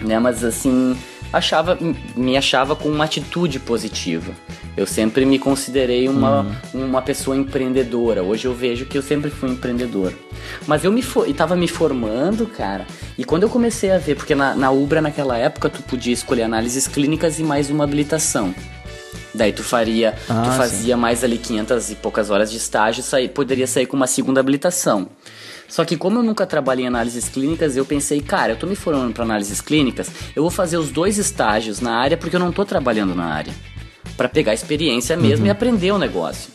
né? Mas, assim, achava, me achava com uma atitude positiva. Eu sempre me considerei uma, uhum. uma pessoa empreendedora. Hoje eu vejo que eu sempre fui empreendedor. Mas eu me estava me formando, cara. E quando eu comecei a ver, porque na, na Ubra naquela época tu podia escolher análises clínicas e mais uma habilitação. Daí tu faria, ah, tu fazia sim. mais ali 500 e poucas horas de estágio, sair, poderia sair com uma segunda habilitação. Só que como eu nunca trabalhei em análises clínicas, eu pensei, cara, eu tô me formando para análises clínicas, eu vou fazer os dois estágios na área porque eu não tô trabalhando na área. para pegar experiência mesmo uhum. e aprender o negócio.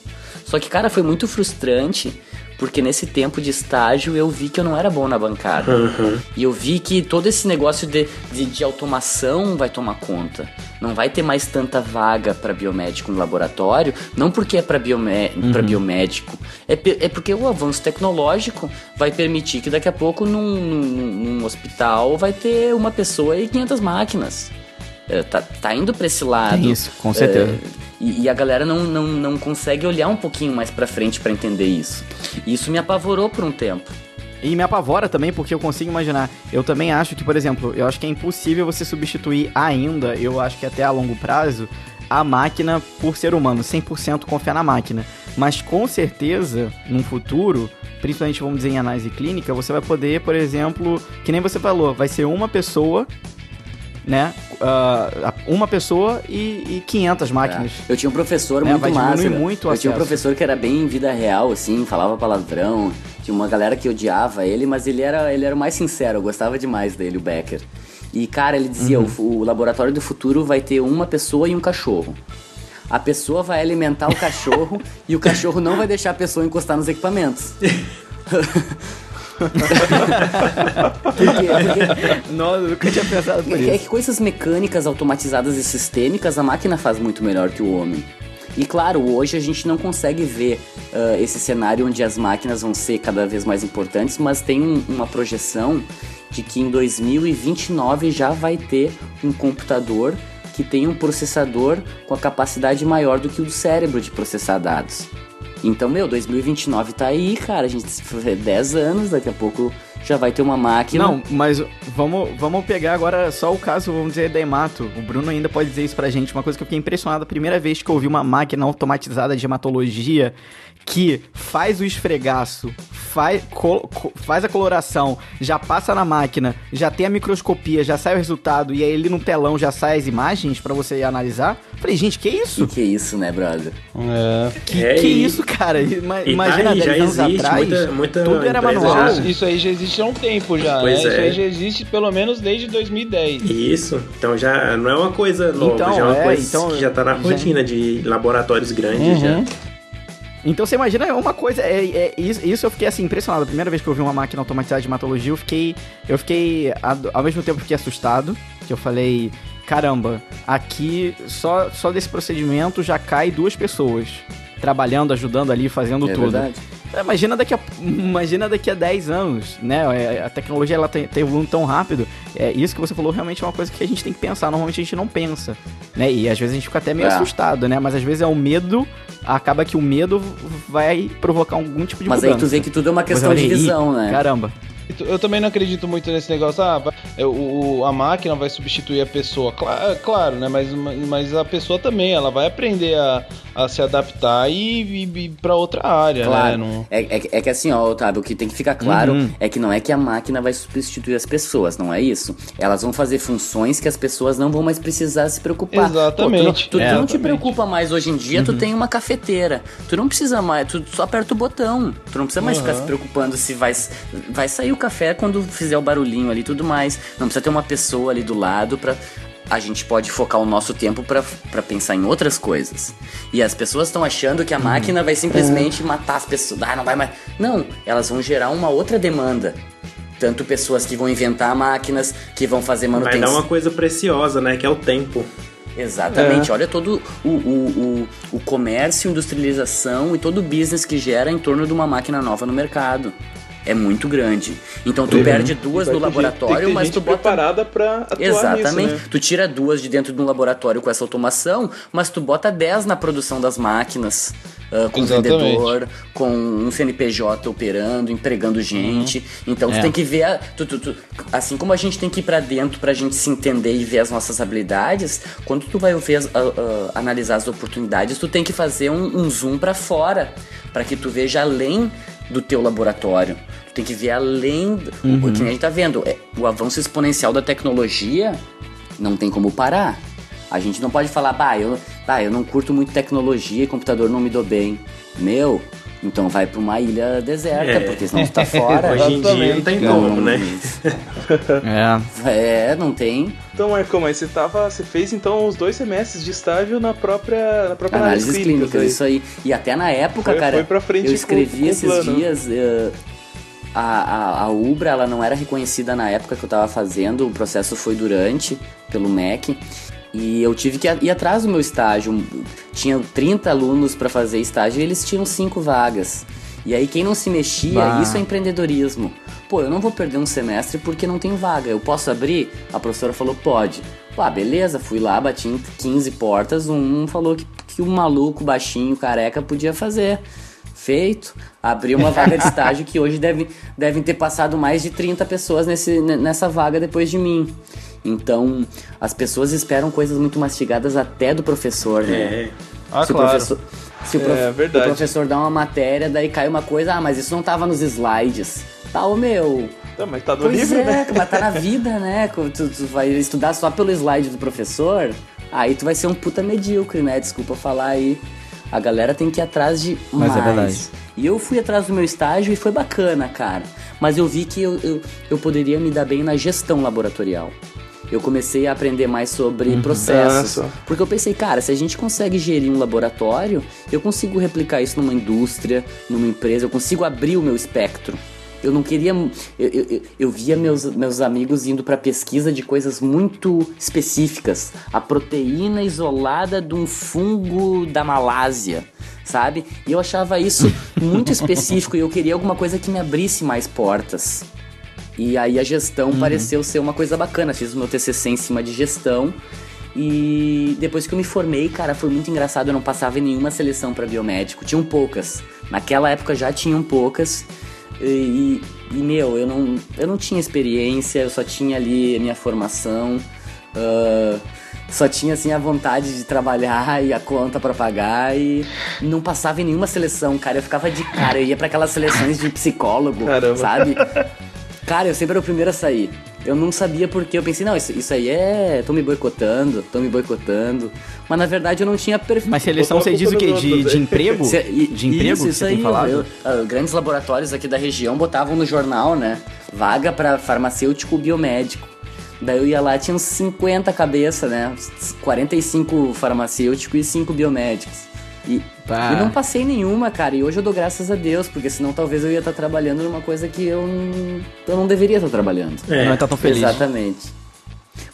Só que, cara, foi muito frustrante porque nesse tempo de estágio eu vi que eu não era bom na bancada. Uhum. E eu vi que todo esse negócio de, de, de, automação vai tomar conta. Não vai ter mais tanta vaga para biomédico no laboratório, não porque é para biomé uhum. biomédico, é, é porque o avanço tecnológico vai permitir que daqui a pouco num, num, num hospital vai ter uma pessoa e 500 máquinas. É, tá, tá indo para esse lado. Tem isso, com certeza. É, e, e, a galera não, não, não consegue olhar um pouquinho mais pra frente para entender isso. E isso me apavorou por um tempo. E me apavora também porque eu consigo imaginar. Eu também acho que, por exemplo, eu acho que é impossível você substituir ainda, eu acho que até a longo prazo, a máquina por ser humano, 100% confiar na máquina. Mas com certeza, no futuro, principalmente vamos dizer em análise clínica, você vai poder, por exemplo, que nem você falou, vai ser uma pessoa né? Uh, uma pessoa e, e 500 máquinas. É. Eu tinha um professor né? muito massa. Muito eu tinha um professor que era bem em vida real, assim, falava palavrão. Tinha uma galera que odiava ele, mas ele era, ele era o mais sincero, eu gostava demais dele, o Becker. E, cara, ele dizia: uhum. o, o laboratório do futuro vai ter uma pessoa e um cachorro. A pessoa vai alimentar o cachorro e o cachorro não vai deixar a pessoa encostar nos equipamentos. Nossa, nunca tinha pensado por é, isso. É que coisas mecânicas, automatizadas e sistêmicas, a máquina faz muito melhor que o homem. E claro, hoje a gente não consegue ver uh, esse cenário onde as máquinas vão ser cada vez mais importantes, mas tem um, uma projeção de que em 2029 já vai ter um computador que tem um processador com a capacidade maior do que o do cérebro de processar dados. Então, meu, 2029 tá aí, cara. A gente 10 anos, daqui a pouco já vai ter uma máquina. Não, mas vamos, vamos pegar agora só o caso, vamos dizer, da Emato. O Bruno ainda pode dizer isso pra gente. Uma coisa que eu fiquei impressionado a primeira vez que eu ouvi uma máquina automatizada de hematologia que faz o esfregaço, faz, col, faz a coloração, já passa na máquina, já tem a microscopia, já sai o resultado e aí ele no telão já sai as imagens para você analisar. Falei, gente, que isso? Que, que isso, né, brother? É. Que, é, que e... isso, cara? Ima, tá imagina tá aí, 10 anos atrás, muita, muita tudo era manual. Já... Isso aí já existe há um tempo já, pois né? É. Isso aí já existe pelo menos desde 2010. Isso, então já não é uma coisa nova, então, já é uma é, coisa então, que já tá na rotina já... de laboratórios grandes uhum. já. Então você imagina é uma coisa, é, é, isso, isso eu fiquei assim impressionado. A primeira vez que eu vi uma máquina automatizada de hematologia, eu fiquei, eu fiquei ao mesmo tempo fiquei assustado, que eu falei, caramba, aqui só só desse procedimento já cai duas pessoas trabalhando, ajudando ali, fazendo é tudo. Verdade. É, imagina daqui a, imagina daqui a 10 anos, né? É, a tecnologia ela tá, tá evoluindo tão rápido. É, isso que você falou realmente é uma coisa que a gente tem que pensar. Normalmente a gente não pensa, né? E às vezes a gente fica até meio é. assustado, né? Mas às vezes é o medo, acaba que o medo vai provocar algum tipo de Mas mudança. aí tu vê que tudo é uma questão de visão, né? Caramba. Eu também não acredito muito nesse negócio, ah, é, o, a máquina vai substituir a pessoa. Claro, claro, né? Mas, mas a pessoa também, ela vai aprender a, a se adaptar e, e, e para outra área, né? claro. né? Não... É, é, é, que assim, ó, Otávio, o que tem que ficar claro uhum. é que não é que a máquina vai substituir as pessoas, não é isso. Elas vão fazer funções que as pessoas não vão mais precisar se preocupar. Exatamente. Pô, tu, tu, é, tu não te preocupa mais hoje em dia, uhum. tu tem uma cafeteira. Tu não precisa mais, tu só aperta o botão. Tu não precisa mais uhum. ficar se preocupando se vai, vai sair o café quando fizer o barulhinho ali e tudo mais. Não precisa ter uma pessoa ali do lado pra. A gente pode focar o nosso tempo para pensar em outras coisas. E as pessoas estão achando que a máquina vai simplesmente matar as pessoas. Ah, não vai mais. Não, elas vão gerar uma outra demanda tanto pessoas que vão inventar máquinas, que vão fazer manutenção. Vai dar uma coisa preciosa, né? Que é o tempo. Exatamente. É. Olha todo o, o, o, o comércio, industrialização e todo o business que gera em torno de uma máquina nova no mercado é muito grande. Então tu uhum. perde duas no laboratório, gente, mas tu bota preparada para atuar Exatamente. Nisso, né? Tu tira duas de dentro de um laboratório com essa automação, mas tu bota dez na produção das máquinas. Uh, com Exatamente. vendedor, com um CNPJ operando, empregando gente. Uhum. Então tu é. tem que ver, a, tu, tu, tu, assim como a gente tem que ir para dentro pra gente se entender e ver as nossas habilidades, quando tu vai ver, uh, uh, analisar as oportunidades, tu tem que fazer um, um zoom para fora, para que tu veja além do teu laboratório. Tu tem que ver além do uhum. que a gente tá vendo. É, o avanço exponencial da tecnologia não tem como parar. A gente não pode falar, bah, eu, bah, eu não curto muito tecnologia e computador não me dou bem. Meu, então vai pra uma ilha deserta, é. porque senão tu tá fora. Hoje em dia não tem como, né? é. é, não tem. Então, Marcão, mas você tava. Você fez então os dois semestres de estágio na própria, na própria análise, análise clínica. clínica isso aí. E até na época, foi, cara. Foi pra frente eu escrevi com, com esses plano. dias. Uh, a, a, a Ubra ela não era reconhecida na época que eu tava fazendo, o processo foi durante pelo MEC. E eu tive que ir atrás do meu estágio. Tinha 30 alunos para fazer estágio e eles tinham 5 vagas. E aí quem não se mexia, bah. isso é empreendedorismo. Pô, eu não vou perder um semestre porque não tem vaga. Eu posso abrir? A professora falou, pode. Pá, beleza, fui lá, bati em 15 portas, um falou que, que o maluco, baixinho, careca podia fazer. Feito, abri uma vaga de estágio que hoje deve, devem ter passado mais de 30 pessoas nesse, nessa vaga depois de mim. Então, as pessoas esperam coisas muito mastigadas até do professor, né? É. Ah, se claro. O professor, se o, prof, é, verdade. o professor dá uma matéria, daí cai uma coisa, ah, mas isso não tava nos slides. Tá, o meu. Tá, mas tá no pois livro, é, né? Mas tá na vida, né? Tu, tu vai estudar só pelo slide do professor, aí tu vai ser um puta medíocre, né? Desculpa falar aí. A galera tem que ir atrás de Mas mais. é verdade. E eu fui atrás do meu estágio e foi bacana, cara. Mas eu vi que eu, eu, eu poderia me dar bem na gestão laboratorial eu comecei a aprender mais sobre uhum. processos. Nossa. Porque eu pensei, cara, se a gente consegue gerir um laboratório, eu consigo replicar isso numa indústria, numa empresa, eu consigo abrir o meu espectro. Eu não queria. Eu, eu, eu via meus, meus amigos indo para pesquisa de coisas muito específicas. A proteína isolada de um fungo da Malásia, sabe? E eu achava isso muito específico e eu queria alguma coisa que me abrisse mais portas. E aí a gestão uhum. pareceu ser uma coisa bacana. Fiz o meu TCC em cima de gestão. E depois que eu me formei, cara, foi muito engraçado. Eu não passava em nenhuma seleção para biomédico. Tinham poucas. Naquela época já tinham poucas. E, e, meu, eu não, eu não tinha experiência, eu só tinha ali a minha formação. Uh, só tinha assim a vontade de trabalhar e a conta para pagar e não passava em nenhuma seleção, cara. Eu ficava de cara, eu ia para aquelas seleções de psicólogo, Caramba. sabe? Cara, eu sempre era o primeiro a sair. Eu não sabia porque eu pensei, não, isso, isso aí é. tô me boicotando, tô me boicotando. Mas na verdade eu não tinha perfil. Mas seleção você diz o quê? De, de emprego? Cê, de emprego? Isso, isso aí. Falado? Eu, uh, grandes laboratórios aqui da região botavam no jornal, né? Vaga para farmacêutico biomédico. Daí eu ia lá, tinha uns 50 cabeças, né? 45 farmacêuticos e 5 biomédicos. E, e, não passei nenhuma, cara. E hoje eu dou graças a Deus, porque senão talvez eu ia estar trabalhando numa coisa que eu não, eu não deveria estar trabalhando. É. Não tá tão feliz. Exatamente.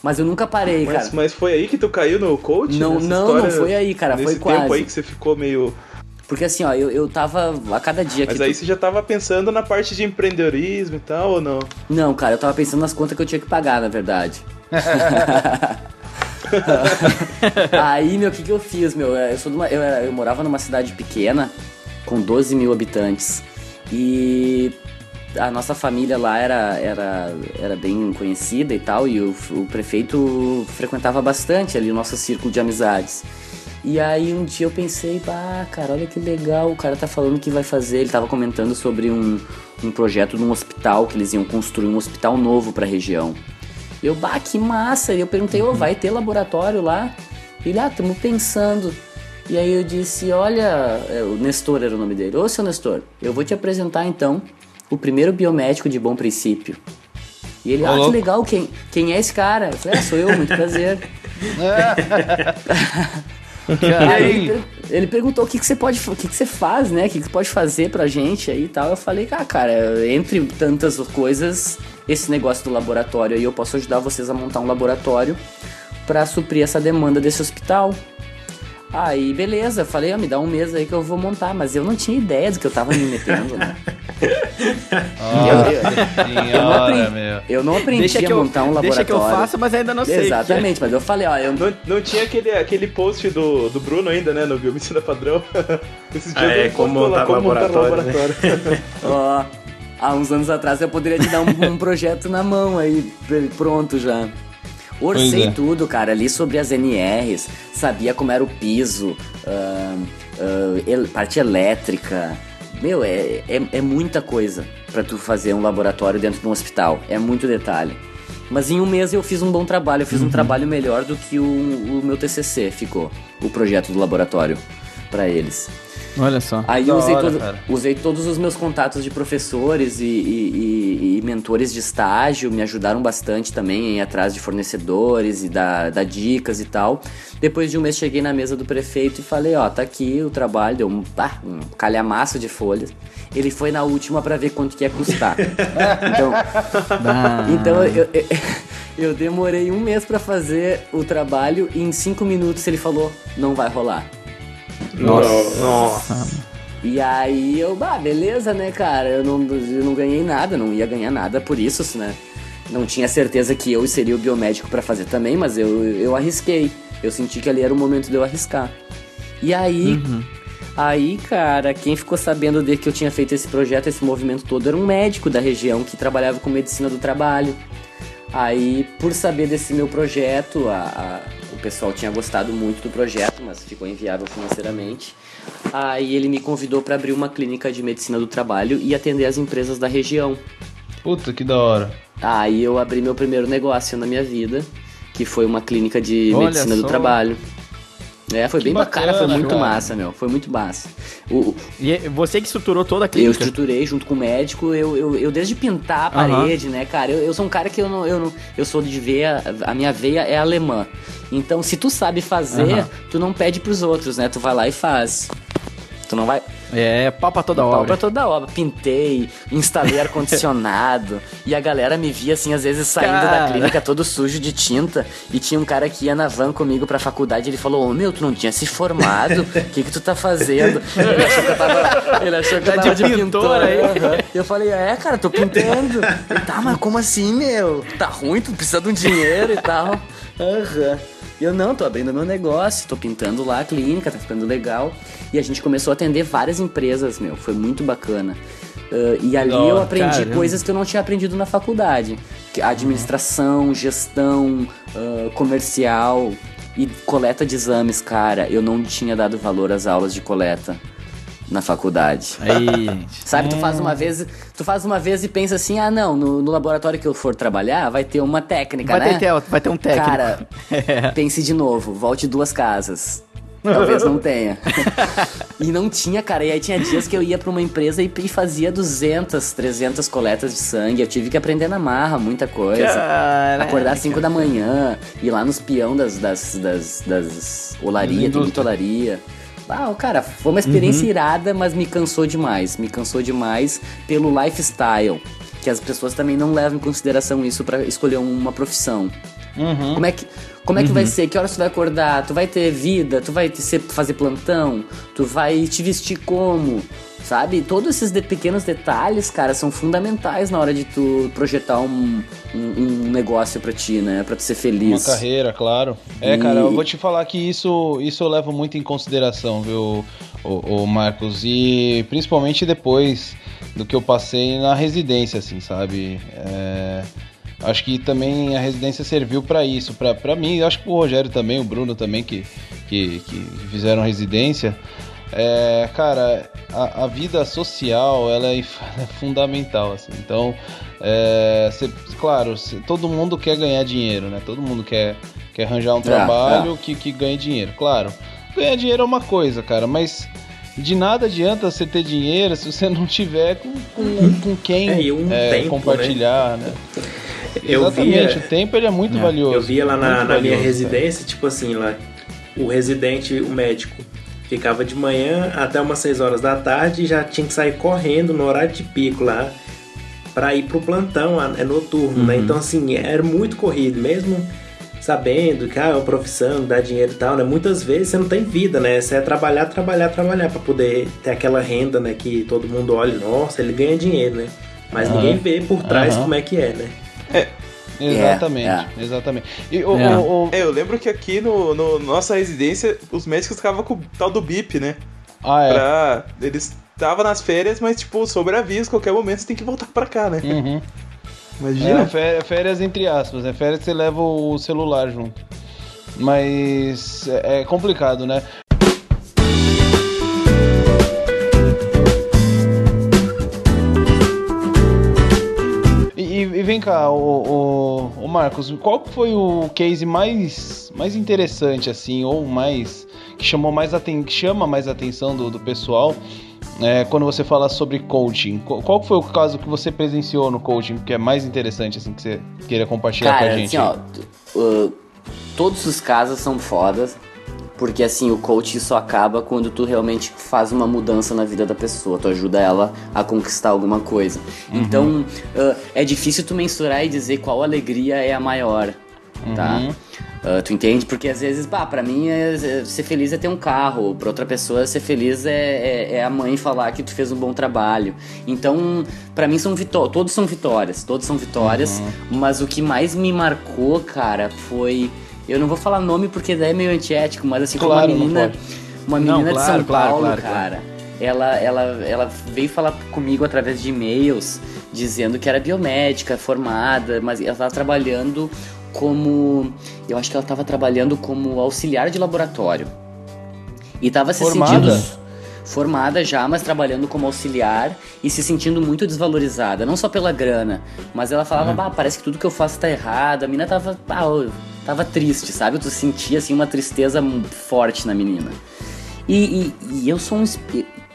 Mas eu nunca parei, mas, cara. Mas foi aí que tu caiu no coach? Não, não, história, não foi aí, cara. Foi quase. tempo aí que você ficou meio. Porque assim, ó, eu, eu tava a cada dia Mas aí tu... você já tava pensando na parte de empreendedorismo e tal, ou não? Não, cara, eu tava pensando nas contas que eu tinha que pagar, na verdade. Aí, meu, o que, que eu fiz, meu? Eu, sou uma, eu, eu morava numa cidade pequena, com 12 mil habitantes. E a nossa família lá era, era, era bem conhecida e tal, e o, o prefeito frequentava bastante ali o nosso círculo de amizades. E aí um dia eu pensei, ah, cara, olha que legal, o cara tá falando que vai fazer, ele tava comentando sobre um, um projeto de um hospital, que eles iam construir um hospital novo pra região. Eu, bah, que massa! E eu perguntei, ô, oh, vai ter laboratório lá? Ele, ah, estamos pensando. E aí eu disse, olha, é, o Nestor era o nome dele. Ô, seu Nestor, eu vou te apresentar então o primeiro biomédico de bom princípio. E ele, ah, que legal, quem, quem é esse cara? Eu falei, ah, sou eu, muito prazer. aí ele, ele, perguntou o que, que você pode, o que, que você faz, né? O que, que você pode fazer pra gente aí e tal. Eu falei, ah, cara, entre tantas coisas, esse negócio do laboratório aí eu posso ajudar vocês a montar um laboratório para suprir essa demanda desse hospital. Aí, beleza, falei, ó, me dá um mês aí que eu vou montar, mas eu não tinha ideia do que eu tava me metendo, né? oh, eu, eu, eu, não aprendi, eu não aprendi a montar um laboratório. Deixa que eu faça, mas ainda não sei. Exatamente, mas eu falei, ó, eu... Não, não tinha aquele, aquele post do, do Bruno ainda, né, no Biomedicina Padrão? Esses dias ah, é, como montar, lá, como laboratório, montar laboratório. Né? ó, há uns anos atrás eu poderia te dar um, um projeto na mão aí, pronto já. Orcei é. tudo, cara, ali sobre as NRs, sabia como era o piso, uh, uh, parte elétrica. Meu, é, é, é muita coisa para tu fazer um laboratório dentro de um hospital. É muito detalhe. Mas em um mês eu fiz um bom trabalho, eu fiz uhum. um trabalho melhor do que o, o meu TCC ficou, o projeto do laboratório para eles. Olha só. Aí eu usei, hora, todo, usei todos os meus contatos de professores e, e, e, e, mentores de estágio, me ajudaram bastante também em ir atrás de fornecedores e dar, dar dicas e tal. Depois de um mês cheguei na mesa do prefeito e falei, ó, tá aqui o trabalho, deu um, ah, um calhamaço de folhas. Ele foi na última para ver quanto que ia custar. então, então eu, eu, eu demorei um mês para fazer o trabalho e em cinco minutos ele falou, não vai rolar. Nossa. Nossa. E aí eu, bah, beleza, né, cara? Eu não, eu não ganhei nada, não ia ganhar nada por isso, né? Não tinha certeza que eu seria o biomédico para fazer também, mas eu, eu arrisquei. Eu senti que ali era o momento de eu arriscar. E aí, uhum. aí, cara, quem ficou sabendo de que eu tinha feito esse projeto, esse movimento todo, era um médico da região que trabalhava com medicina do trabalho. Aí, por saber desse meu projeto, a, a pessoal tinha gostado muito do projeto, mas ficou inviável financeiramente. Aí ele me convidou para abrir uma clínica de medicina do trabalho e atender as empresas da região. Puta que da hora. Aí eu abri meu primeiro negócio na minha vida, que foi uma clínica de Olha medicina só. do trabalho. É, foi que bem bacana, bacana, foi muito cara. massa, meu. Foi muito massa. O, e é, você que estruturou toda a clínica? Eu estruturei junto com o médico. Eu, eu, eu desde pintar a parede, né, cara? Eu, eu sou um cara que eu não. Eu, não, eu sou de veia. A minha veia é alemã. Então, se tu sabe fazer, tu não pede pros outros, né? Tu vai lá e faz. Tu não vai. É, pau pra toda pau obra. Pau pra toda obra. Pintei, instalei ar-condicionado. e a galera me via assim, às vezes saindo cara. da clínica todo sujo de tinta. E tinha um cara que ia na van comigo pra faculdade. Ele falou: Ô meu, tu não tinha se formado? O que que tu tá fazendo? Ele achou que eu tava, ele achou que eu tá tava de, de pintor aí. Uhum. Eu falei: É, cara, tô pintando. Ele, tá, mas como assim, meu? Tá ruim, tu precisa de um dinheiro e tal. Aham. Uhum. Eu não, tô abrindo meu negócio, tô pintando lá a clínica, tá ficando legal. E a gente começou a atender várias empresas, meu, foi muito bacana. Uh, e ali oh, eu aprendi caramba. coisas que eu não tinha aprendido na faculdade: administração, uhum. gestão, uh, comercial e coleta de exames, cara. Eu não tinha dado valor às aulas de coleta na faculdade. Aí, Sabe, tu faz uma hum. vez, tu faz uma vez e pensa assim: "Ah, não, no, no laboratório que eu for trabalhar, vai ter uma técnica, vai né?" Ter, vai ter um técnico. Cara, pense de novo, volte duas casas. Talvez não tenha. e não tinha, cara. E aí tinha dias que eu ia pra uma empresa e, e fazia 200, 300 coletas de sangue. Eu tive que aprender na marra muita coisa. Caraca. Acordar às 5 da manhã, ir lá nos peão das, das, das, das olaria, tem muita olaria. Ah, cara, foi uma experiência uhum. irada, mas me cansou demais. Me cansou demais pelo lifestyle. Que as pessoas também não levam em consideração isso para escolher uma profissão. Uhum. Como é que, como é que uhum. vai ser? Que horas tu vai acordar? Tu vai ter vida? Tu vai ter, fazer plantão? Tu vai te vestir como? Sabe? Todos esses de pequenos detalhes, cara, são fundamentais na hora de tu projetar um, um, um negócio para ti, né? Pra tu ser feliz. Uma carreira, claro. É, e... cara, eu vou te falar que isso, isso eu levo muito em consideração, viu, o, o Marcos? E principalmente depois do que eu passei na residência, assim, sabe? É... Acho que também a residência serviu para isso, para mim, acho que o Rogério também, o Bruno também, que, que, que fizeram residência. É, cara, a, a, vida social ela é, é fundamental, assim. Então, é, cê, claro, cê, todo mundo quer ganhar dinheiro, né? Todo mundo quer, quer arranjar um é, trabalho é. Que, que ganhe dinheiro. Claro, ganhar dinheiro é uma coisa, cara, mas de nada adianta você ter dinheiro se você não tiver com, com, com quem é, um é, tempo, né? compartilhar, né? né? Eu Exatamente, via, o tempo ele é muito valioso. Eu via lá na, na minha residência, cara. tipo assim, lá, o residente, o médico, Ficava de manhã até umas 6 horas da tarde e já tinha que sair correndo no horário de pico lá para ir pro plantão, é noturno, né? uhum. né? Então, assim, era muito corrido, mesmo sabendo que ah, é uma profissão, dá dinheiro e tal, né? Muitas vezes você não tem vida, né? Você é trabalhar, trabalhar, trabalhar para poder ter aquela renda, né? Que todo mundo olha, nossa, ele ganha dinheiro, né? Mas uhum. ninguém vê por trás uhum. como é que é, né? É, Exatamente, é, é. exatamente. E o, é. O, o, é, eu lembro que aqui no, no, nossa residência os médicos ficavam com o tal do BIP, né? Ah, é. Pra, eles estavam nas férias, mas tipo, sobre aviso, qualquer momento você tem que voltar pra cá, né? Uhum. Imagina. É, férias entre aspas, né? Férias você leva o celular junto. Mas é, é complicado, né? e vem cá, o, o, o, Marcos, qual foi o case mais, mais interessante, assim, ou mais. que chamou mais aten que chama mais atenção do, do pessoal é, quando você fala sobre coaching? Qual foi o caso que você presenciou no coaching que é mais interessante, assim, que você queira compartilhar Cara, com a gente? Assim, ó, uh, todos os casos são fodas. Porque assim, o coach só acaba quando tu realmente faz uma mudança na vida da pessoa, tu ajuda ela a conquistar alguma coisa. Uhum. Então, uh, é difícil tu mensurar e dizer qual alegria é a maior, tá? uhum. tá? Uh, tu entende? Porque às vezes, pá, pra mim é, é, ser feliz é ter um carro, pra outra pessoa ser feliz é, é, é, a mãe falar que tu fez um bom trabalho. Então, para mim são vitórias, todos são vitórias, todos são vitórias, uhum. mas o que mais me marcou, cara, foi eu não vou falar nome porque daí é meio antiético, mas assim, claro, como uma menina. Uma menina não, claro, de São claro, Paulo, claro, cara. Ela, ela, ela veio falar comigo através de e-mails dizendo que era biomédica, formada, mas ela estava trabalhando como. Eu acho que ela estava trabalhando como auxiliar de laboratório. E estava se sentindo formada já, mas trabalhando como auxiliar e se sentindo muito desvalorizada, não só pela grana, mas ela falava, bah, parece que tudo que eu faço tá errado. A menina tava, ah, tava triste, sabe? Tu sentia assim uma tristeza forte na menina. E, e, e, eu sou um.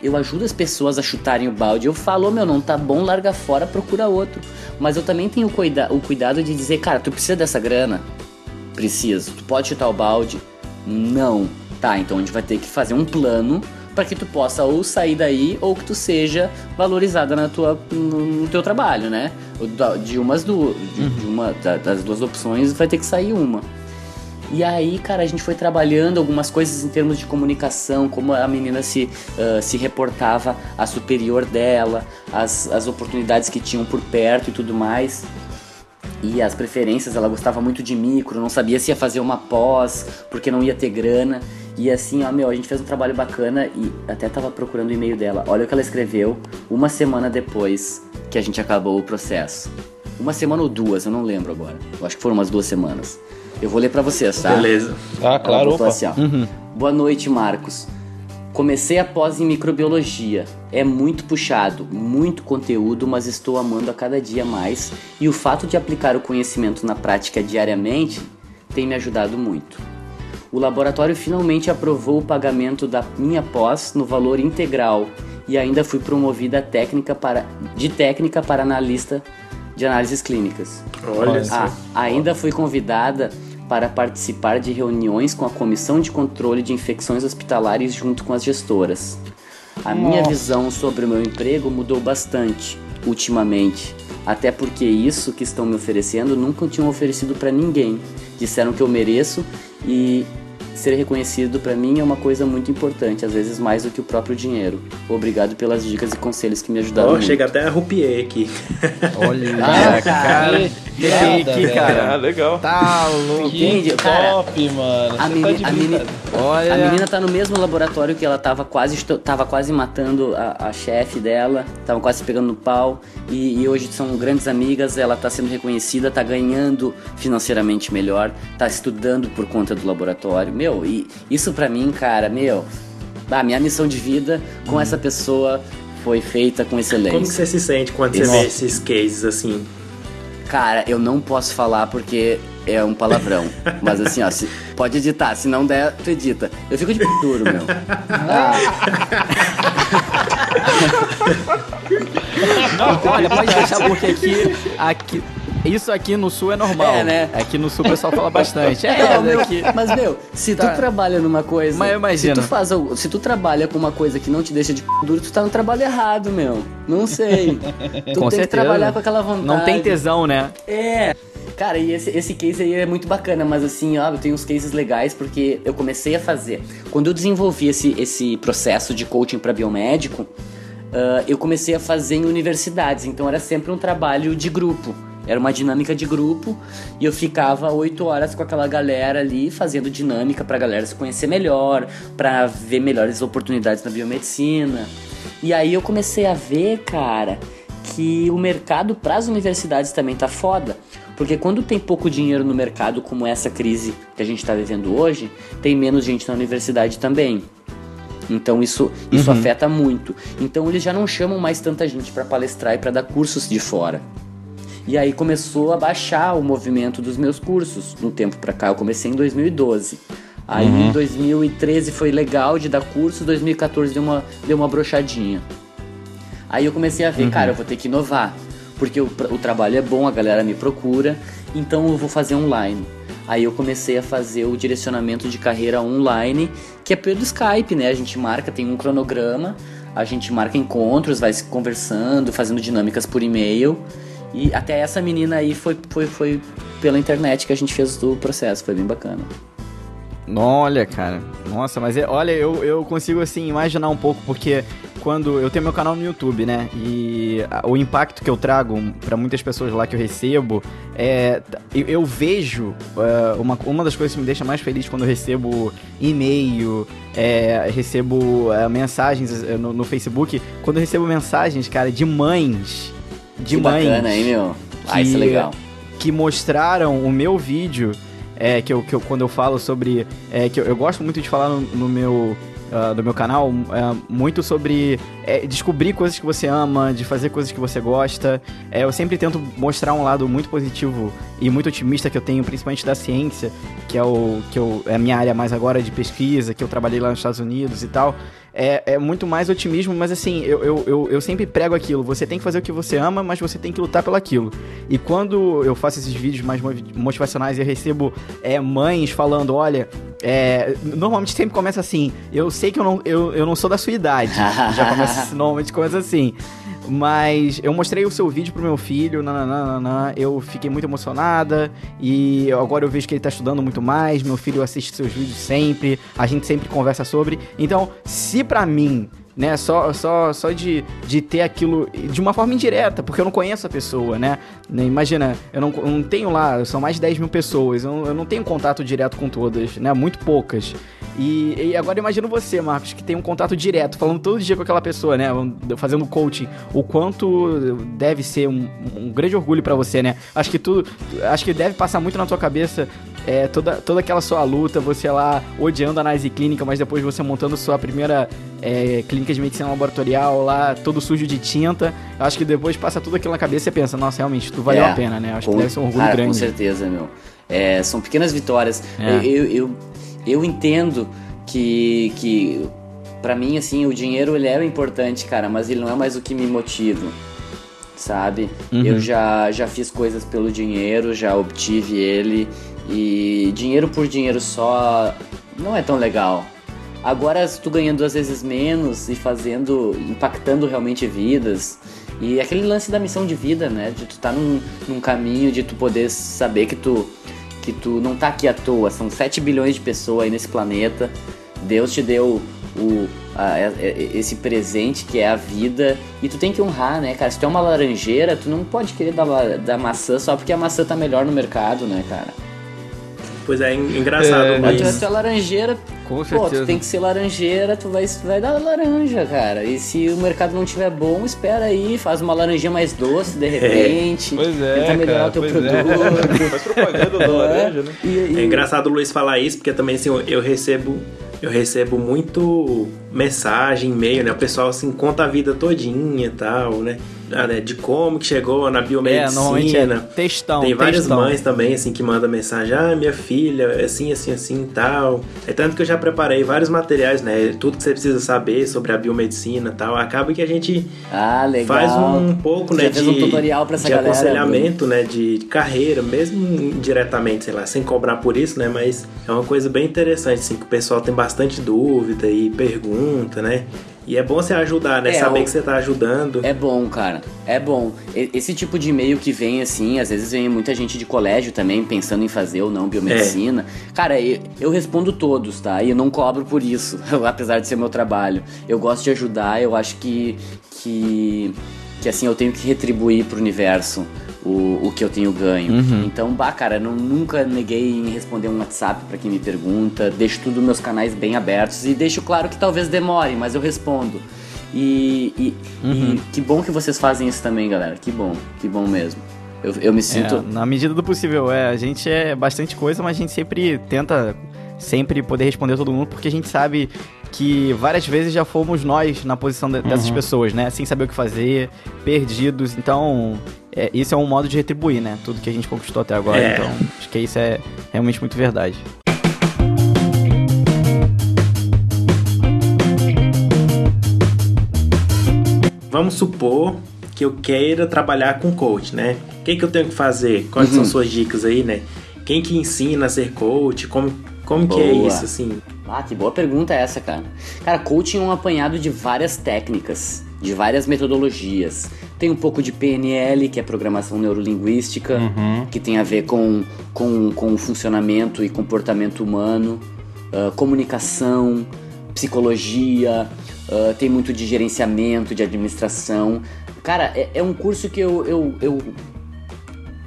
Eu ajudo as pessoas a chutarem o balde. Eu falo, meu, não tá bom, larga fora, procura outro. Mas eu também tenho cuida o cuidado de dizer, cara, tu precisa dessa grana? Preciso. Tu pode chutar o balde? Não. Tá, então a gente vai ter que fazer um plano para que tu possa ou sair daí ou que tu seja valorizada na tua, no, no teu trabalho, né? De umas duas, de, uhum. de uma das duas opções vai ter que sair uma. E aí, cara, a gente foi trabalhando algumas coisas em termos de comunicação, como a menina se, uh, se reportava a superior dela, as, as oportunidades que tinham por perto e tudo mais. E as preferências, ela gostava muito de micro, não sabia se ia fazer uma pós, porque não ia ter grana. E assim, ó, meu, a gente fez um trabalho bacana e até tava procurando o e-mail dela. Olha o que ela escreveu uma semana depois que a gente acabou o processo. Uma semana ou duas, eu não lembro agora. Eu acho que foram umas duas semanas. Eu vou ler para vocês, tá? Beleza. Ah, claro. Opa. Assim, uhum. Boa noite, Marcos. Comecei após em microbiologia. É muito puxado, muito conteúdo, mas estou amando a cada dia mais. E o fato de aplicar o conhecimento na prática diariamente tem me ajudado muito o laboratório finalmente aprovou o pagamento da minha pós no valor integral e ainda fui promovida técnica para, de técnica para analista de análises clínicas. Olha ah, ainda fui convidada para participar de reuniões com a Comissão de Controle de Infecções Hospitalares junto com as gestoras. A Nossa. minha visão sobre o meu emprego mudou bastante ultimamente, até porque isso que estão me oferecendo nunca tinham oferecido para ninguém. Disseram que eu mereço e ser reconhecido para mim é uma coisa muito importante, às vezes mais do que o próprio dinheiro. Obrigado pelas dicas e conselhos que me ajudaram. Oh, muito. chega até a rupier aqui. Olha, ah, cara. cara. Que, cara. Ah, legal. Tá louco. Cara, top, mano. A, meni, tá a, meni, Olha. a menina tá no mesmo laboratório que ela tava quase, tava quase matando a, a chefe dela, tava quase pegando no pau. E, e, hoje são grandes amigas, ela tá sendo reconhecida, tá ganhando financeiramente melhor, tá estudando por conta do laboratório. Meu, e isso pra mim, cara, meu, a minha missão de vida com hum. essa pessoa foi feita com excelência. Como você se sente quando você vê esses cases assim? Cara, eu não posso falar porque é um palavrão. Mas assim, ó, se, pode editar. Se não der, tu edita. Eu fico de duro, meu. Ah. Não, olha, pode deixar porque aqui, aqui, isso aqui no sul é normal. É, né? Aqui no sul o pessoal fala bastante. É, é meu, aqui... Mas, meu, se tá. tu trabalha numa coisa. Mas imagina. Se tu, faz, se tu trabalha com uma coisa que não te deixa de p duro, tu tá no trabalho errado, meu. Não sei. Tu com tem certeza. que trabalhar com aquela vontade. Não tem tesão, né? É. Cara, e esse, esse case aí é muito bacana, mas assim, ó, eu tenho uns cases legais porque eu comecei a fazer. Quando eu desenvolvi esse, esse processo de coaching para biomédico, uh, eu comecei a fazer em universidades, então era sempre um trabalho de grupo. Era uma dinâmica de grupo e eu ficava oito horas com aquela galera ali fazendo dinâmica pra galera se conhecer melhor, pra ver melhores oportunidades na biomedicina. E aí eu comecei a ver, cara, que o mercado para as universidades também tá foda. Porque quando tem pouco dinheiro no mercado, como essa crise que a gente está vivendo hoje, tem menos gente na universidade também. Então isso, isso uhum. afeta muito. Então eles já não chamam mais tanta gente para palestrar e para dar cursos de fora. E aí começou a baixar o movimento dos meus cursos. No tempo para cá, eu comecei em 2012. Aí uhum. em 2013 foi legal de dar curso, 2014 deu uma, deu uma brochadinha. Aí eu comecei a ver, uhum. cara, eu vou ter que inovar. Porque o, o trabalho é bom, a galera me procura, então eu vou fazer online. Aí eu comecei a fazer o direcionamento de carreira online, que é pelo Skype, né? A gente marca, tem um cronograma, a gente marca encontros, vai se conversando, fazendo dinâmicas por e-mail. E até essa menina aí foi, foi, foi pela internet que a gente fez o processo, foi bem bacana. Olha, cara. Nossa, mas é, olha, eu, eu consigo assim imaginar um pouco, porque quando eu tenho meu canal no YouTube, né? E o impacto que eu trago para muitas pessoas lá que eu recebo é. Eu, eu vejo. Uh, uma, uma das coisas que me deixa mais feliz quando eu recebo e-mail, é, recebo uh, mensagens no, no, Facebook. Quando eu recebo mensagens, cara, de mães. De que mães. Bacana, hein, meu? Ah, isso é legal. Que mostraram o meu vídeo é, que, eu, que eu, quando eu falo sobre. É, que eu, eu gosto muito de falar no, no meu. Uh, do meu canal, uh, muito sobre é, descobrir coisas que você ama, de fazer coisas que você gosta. É, eu sempre tento mostrar um lado muito positivo e muito otimista que eu tenho, principalmente da ciência, que é, o, que eu, é a minha área mais agora de pesquisa, que eu trabalhei lá nos Estados Unidos e tal é, é muito mais otimismo, mas assim, eu, eu, eu, eu, sempre prego aquilo. Você tem que fazer o que você ama, mas você tem que lutar pelo aquilo. E quando eu faço esses vídeos mais motivacionais e eu recebo é, mães falando: olha, É, normalmente sempre começa assim. Eu sei que eu não, eu, eu não sou da sua idade. Já começa, normalmente começa assim. Mas eu mostrei o seu vídeo pro meu filho, nananana, eu fiquei muito emocionada e agora eu vejo que ele tá estudando muito mais, meu filho assiste seus vídeos sempre, a gente sempre conversa sobre. Então, se pra mim né? Só, só, só de, de ter aquilo de uma forma indireta, porque eu não conheço a pessoa, né? né imagina, eu não, eu não tenho lá, são mais de 10 mil pessoas, eu, eu não tenho contato direto com todas, né? Muito poucas. E, e agora imagino você, Marcos, que tem um contato direto, falando todo dia com aquela pessoa, né? Fazendo coaching. O quanto deve ser um, um grande orgulho para você, né? Acho que tudo. Acho que deve passar muito na tua cabeça é, toda, toda aquela sua luta, você lá odiando a análise clínica, mas depois você montando sua primeira é, clínica de medicina laboratorial lá, todo sujo de tinta. Acho que depois passa tudo aquilo na cabeça e pensa, nossa, realmente, tudo valeu é, a pena, né? Acho com, que deve ser um orgulho cara, grande. Com certeza, meu. É, são pequenas vitórias. É. Eu, eu, eu entendo que, que para mim, assim, o dinheiro ele é importante, cara, mas ele não é mais o que me motiva, sabe? Uhum. Eu já, já fiz coisas pelo dinheiro, já obtive ele, e dinheiro por dinheiro só não é tão legal. Agora, tu ganhando duas vezes menos e fazendo, impactando realmente vidas, e aquele lance da missão de vida, né? De tu tá num, num caminho, de tu poder saber que tu que tu não tá aqui à toa, são 7 bilhões de pessoas aí nesse planeta. Deus te deu o, a, a, esse presente que é a vida e tu tem que honrar, né, cara? Se tu é uma laranjeira, tu não pode querer dar, dar maçã só porque a maçã tá melhor no mercado, né, cara? Pois é, engraçado, é, mas... Tu, tu é laranjeira, Com pô, certeza. tu tem que ser laranjeira, tu vai, tu vai dar laranja, cara. E se o mercado não tiver bom, espera aí, faz uma laranjinha mais doce, de repente. É. Pois é, Tenta melhorar cara, o teu produto. É. faz propaganda da laranja, né? E, e... É engraçado o Luiz falar isso, porque também, assim, eu recebo eu recebo muito mensagem, e-mail, né? O pessoal assim conta a vida todinha e tal, né? Ah, né? De como que chegou na biomedicina. É, é textão. Tem várias textão. mães também, assim, que mandam mensagem, ah, minha filha, é assim, assim, assim e tal. É tanto que eu já preparei vários materiais, né? Tudo que você precisa saber sobre a biomedicina e tal. Acaba que a gente ah, faz um pouco, né? de, um tutorial pra essa de galera, aconselhamento, né? De carreira, mesmo diretamente, sei lá, sem cobrar por isso, né? Mas é uma coisa bem interessante, assim, que o pessoal tem bastante dúvida e pergunta, né? E é bom você ajudar, né? É, Saber o... que você tá ajudando. É bom, cara. É bom. Esse tipo de e-mail que vem, assim, às vezes vem muita gente de colégio também pensando em fazer ou não biomedicina. É. Cara, eu, eu, respondo todos, tá? E eu não cobro por isso, apesar de ser meu trabalho. Eu gosto de ajudar, eu acho que. que. que assim, eu tenho que retribuir pro universo o, o que eu tenho ganho. Uhum. Então, bah, cara, não, nunca neguei em responder um WhatsApp para quem me pergunta, deixo tudo meus canais bem abertos e deixo claro que talvez demore, mas eu respondo. E, e, uhum. e que bom que vocês fazem isso também, galera. Que bom, que bom mesmo. Eu, eu me sinto. É, na medida do possível, é. A gente é bastante coisa, mas a gente sempre tenta sempre poder responder todo mundo, porque a gente sabe que várias vezes já fomos nós na posição de, dessas uhum. pessoas, né? Sem saber o que fazer, perdidos. Então, é, isso é um modo de retribuir, né? Tudo que a gente conquistou até agora. É. Então, acho que isso é realmente muito verdade. Vamos supor que eu queira trabalhar com coach, né? O que, que eu tenho que fazer? Quais uhum. são suas dicas aí, né? Quem que ensina a ser coach? Como, como que é isso, assim? Ah, que boa pergunta é essa, cara. Cara, coaching é um apanhado de várias técnicas, de várias metodologias. Tem um pouco de PNL, que é programação neurolinguística, uhum. que tem a ver com, com, com o funcionamento e comportamento humano, uh, comunicação, psicologia, uh, tem muito de gerenciamento, de administração. Cara, é, é um curso que eu, eu, eu.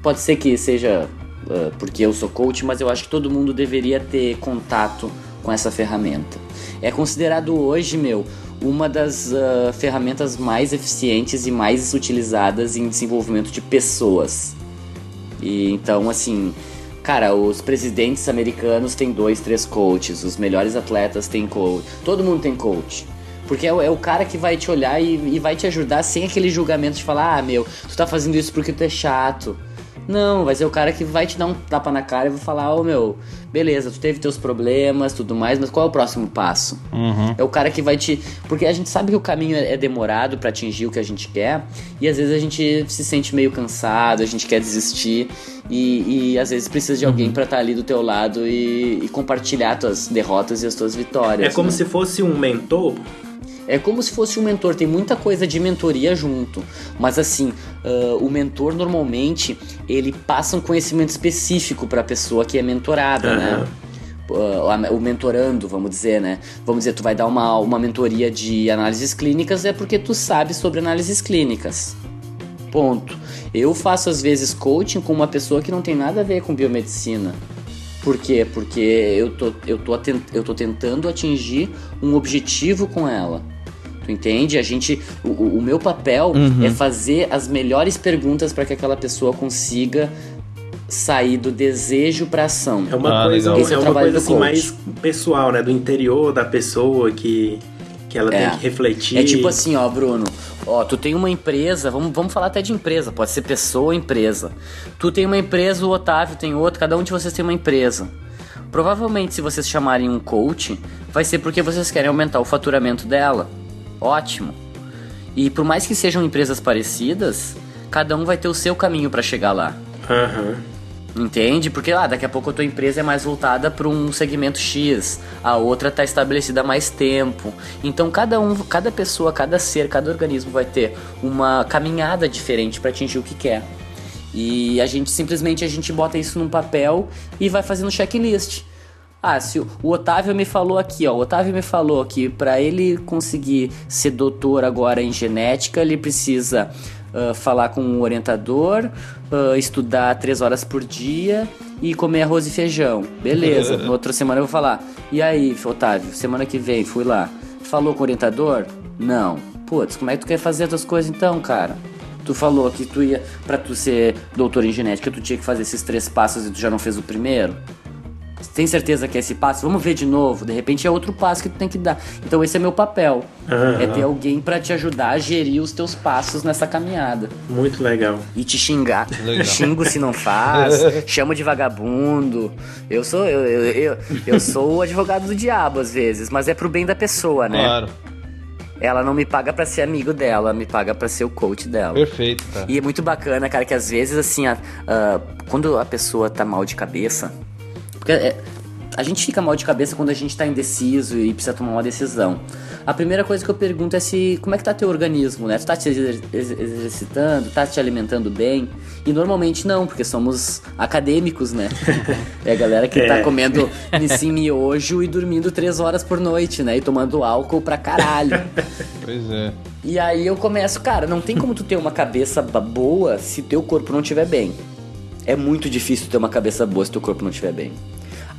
Pode ser que seja uh, porque eu sou coach, mas eu acho que todo mundo deveria ter contato com essa ferramenta. É considerado hoje, meu, uma das uh, ferramentas mais eficientes e mais utilizadas em desenvolvimento de pessoas. E então, assim, cara, os presidentes americanos têm dois, três coaches, os melhores atletas têm coach, todo mundo tem coach. Porque é, é o cara que vai te olhar e, e, vai te ajudar sem aquele julgamento de falar, ah, meu, tu tá fazendo isso porque tu é chato Não, vai ser o cara que vai te dar um tapa na cara e vai falar, ô oh, meu, beleza, tu teve teus problemas, tudo mais, mas qual é o próximo passo? Uhum. É o cara que vai te. Porque a gente sabe que o caminho é demorado para atingir o que a gente quer, e às vezes a gente se sente meio cansado, a gente quer desistir, e, e às vezes precisa de alguém uhum. para estar tá ali do teu lado e, e compartilhar tuas derrotas e as tuas vitórias. É como né? se fosse um mentor é como se fosse um mentor, tem muita coisa de mentoria junto. Mas assim, uh, o mentor normalmente ele passa um conhecimento específico para a pessoa que é mentorada, uhum. né? O mentorando, vamos dizer, né? Vamos dizer, tu vai dar uma, uma mentoria de análises clínicas é porque tu sabe sobre análises clínicas. Ponto. Eu faço às vezes coaching com uma pessoa que não tem nada a ver com biomedicina. Por quê? Porque eu tô, eu tô, eu tô tentando atingir um objetivo com ela. Tu entende? A gente, o, o meu papel uhum. é fazer as melhores perguntas para que aquela pessoa consiga sair do desejo para ação. É uma ah, coisa, é, é uma coisa assim mais pessoal, né, do interior da pessoa que que ela é. tem que refletir. É tipo assim, ó, Bruno. Ó, tu tem uma empresa, vamos, vamos falar até de empresa, pode ser pessoa ou empresa. Tu tem uma empresa, o Otávio tem outra, cada um de vocês tem uma empresa. Provavelmente, se vocês chamarem um coach, vai ser porque vocês querem aumentar o faturamento dela ótimo. E por mais que sejam empresas parecidas, cada um vai ter o seu caminho para chegar lá. Uhum. Entende? Porque lá, ah, daqui a pouco a tua empresa é mais voltada para um segmento X, a outra está estabelecida há mais tempo. Então cada um, cada pessoa, cada ser, cada organismo vai ter uma caminhada diferente para atingir o que quer. E a gente simplesmente a gente bota isso num papel e vai fazendo checklist. Ah, se o, o Otávio me falou aqui, ó. O Otávio me falou que para ele conseguir ser doutor agora em genética, ele precisa uh, falar com um orientador, uh, estudar três horas por dia e comer arroz e feijão. Beleza. Na outra semana eu vou falar. E aí, Otávio, semana que vem, fui lá. Falou com o orientador? Não. Putz, como é que tu quer fazer as coisas então, cara? Tu falou que tu ia, para tu ser doutor em genética, tu tinha que fazer esses três passos e tu já não fez o primeiro? Tem certeza que é esse passo? Vamos ver de novo. De repente é outro passo que tu tem que dar. Então esse é meu papel. Uhum. É ter alguém para te ajudar a gerir os teus passos nessa caminhada. Muito legal. E te xingar. Legal. Xingo se não faz. chamo de vagabundo. Eu sou eu, eu, eu, eu sou o advogado do diabo às vezes, mas é pro bem da pessoa, né? Claro. Ela não me paga para ser amigo dela, me paga para ser o coach dela. Perfeito, tá. E é muito bacana, cara, que às vezes, assim, a, a, quando a pessoa tá mal de cabeça, porque é, a gente fica mal de cabeça quando a gente está indeciso e precisa tomar uma decisão. A primeira coisa que eu pergunto é se como é que tá teu organismo, né? Tu tá te exercitando, tá te alimentando bem? E normalmente não, porque somos acadêmicos, né? É a galera que tá é. tá comendo nissim miojo e dormindo três horas por noite, né? E tomando álcool pra caralho. Pois é. E aí eu começo, cara, não tem como tu ter uma cabeça boa se teu corpo não estiver bem. É muito difícil ter uma cabeça boa se teu corpo não estiver bem.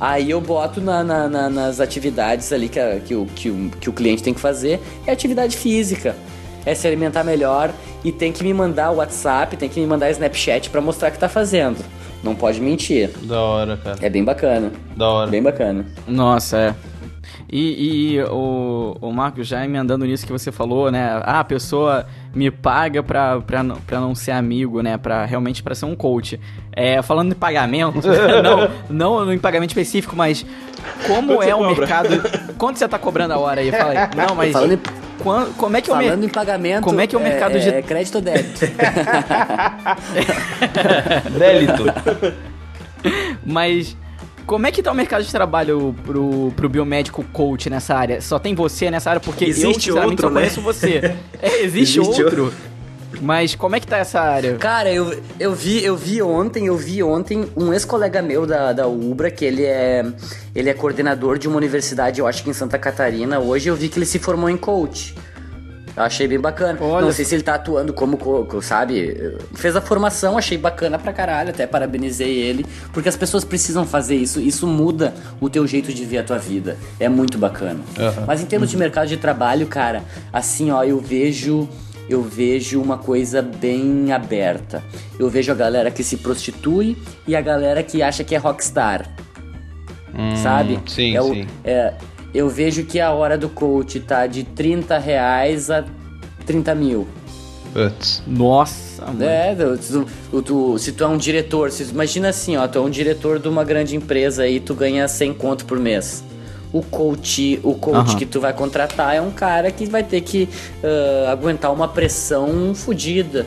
Aí eu boto na, na, na, nas atividades ali que, a, que, o, que, o, que o cliente tem que fazer, é atividade física. É se alimentar melhor e tem que me mandar o WhatsApp, tem que me mandar Snapchat para mostrar que tá fazendo. Não pode mentir. Da hora, cara. É bem bacana. Da hora. Bem bacana. Nossa, é. E, e o, o Marcos, já emendando nisso que você falou, né? Ah, a pessoa me paga pra, pra, pra não ser amigo, né? Pra, realmente para ser um coach. É, falando em pagamento, não, não em pagamento específico, mas como Quanto é o mercado... Quanto você tá cobrando a hora aí? Fala aí. Não, mas... Falando em... Quando, como é que Falando é o mer... em pagamento, como é que é o mercado é, de é crédito ou débito? Délito. Mas como é que tá o mercado de trabalho pro, pro biomédico coach nessa área? Só tem você nessa área? Porque existe eu, outro, só conheço né? você. É, existe, existe outro. outro. Mas como é que tá essa área? Cara, eu, eu vi eu vi ontem, eu vi ontem um ex-colega meu da, da Ubra, que ele é ele é coordenador de uma universidade, eu acho que em Santa Catarina. Hoje eu vi que ele se formou em coach. Eu achei bem bacana. Olha. Não sei se ele tá atuando como, sabe? Fez a formação, achei bacana pra caralho, até parabenizei ele. Porque as pessoas precisam fazer isso. Isso muda o teu jeito de ver a tua vida. É muito bacana. Uhum. Mas em termos uhum. de mercado de trabalho, cara, assim, ó, eu vejo eu vejo uma coisa bem aberta. Eu vejo a galera que se prostitui e a galera que acha que é rockstar. Hum, sabe? Sim, é sim. É, eu vejo que a hora do coach tá de 30 reais a 30 mil. Putz. Nossa, mano. É, tu, tu, tu, se tu é um diretor, se, imagina assim, ó, tu é um diretor de uma grande empresa e tu ganha 100 conto por mês. O coach, o coach uhum. que tu vai contratar é um cara que vai ter que uh, aguentar uma pressão fodida.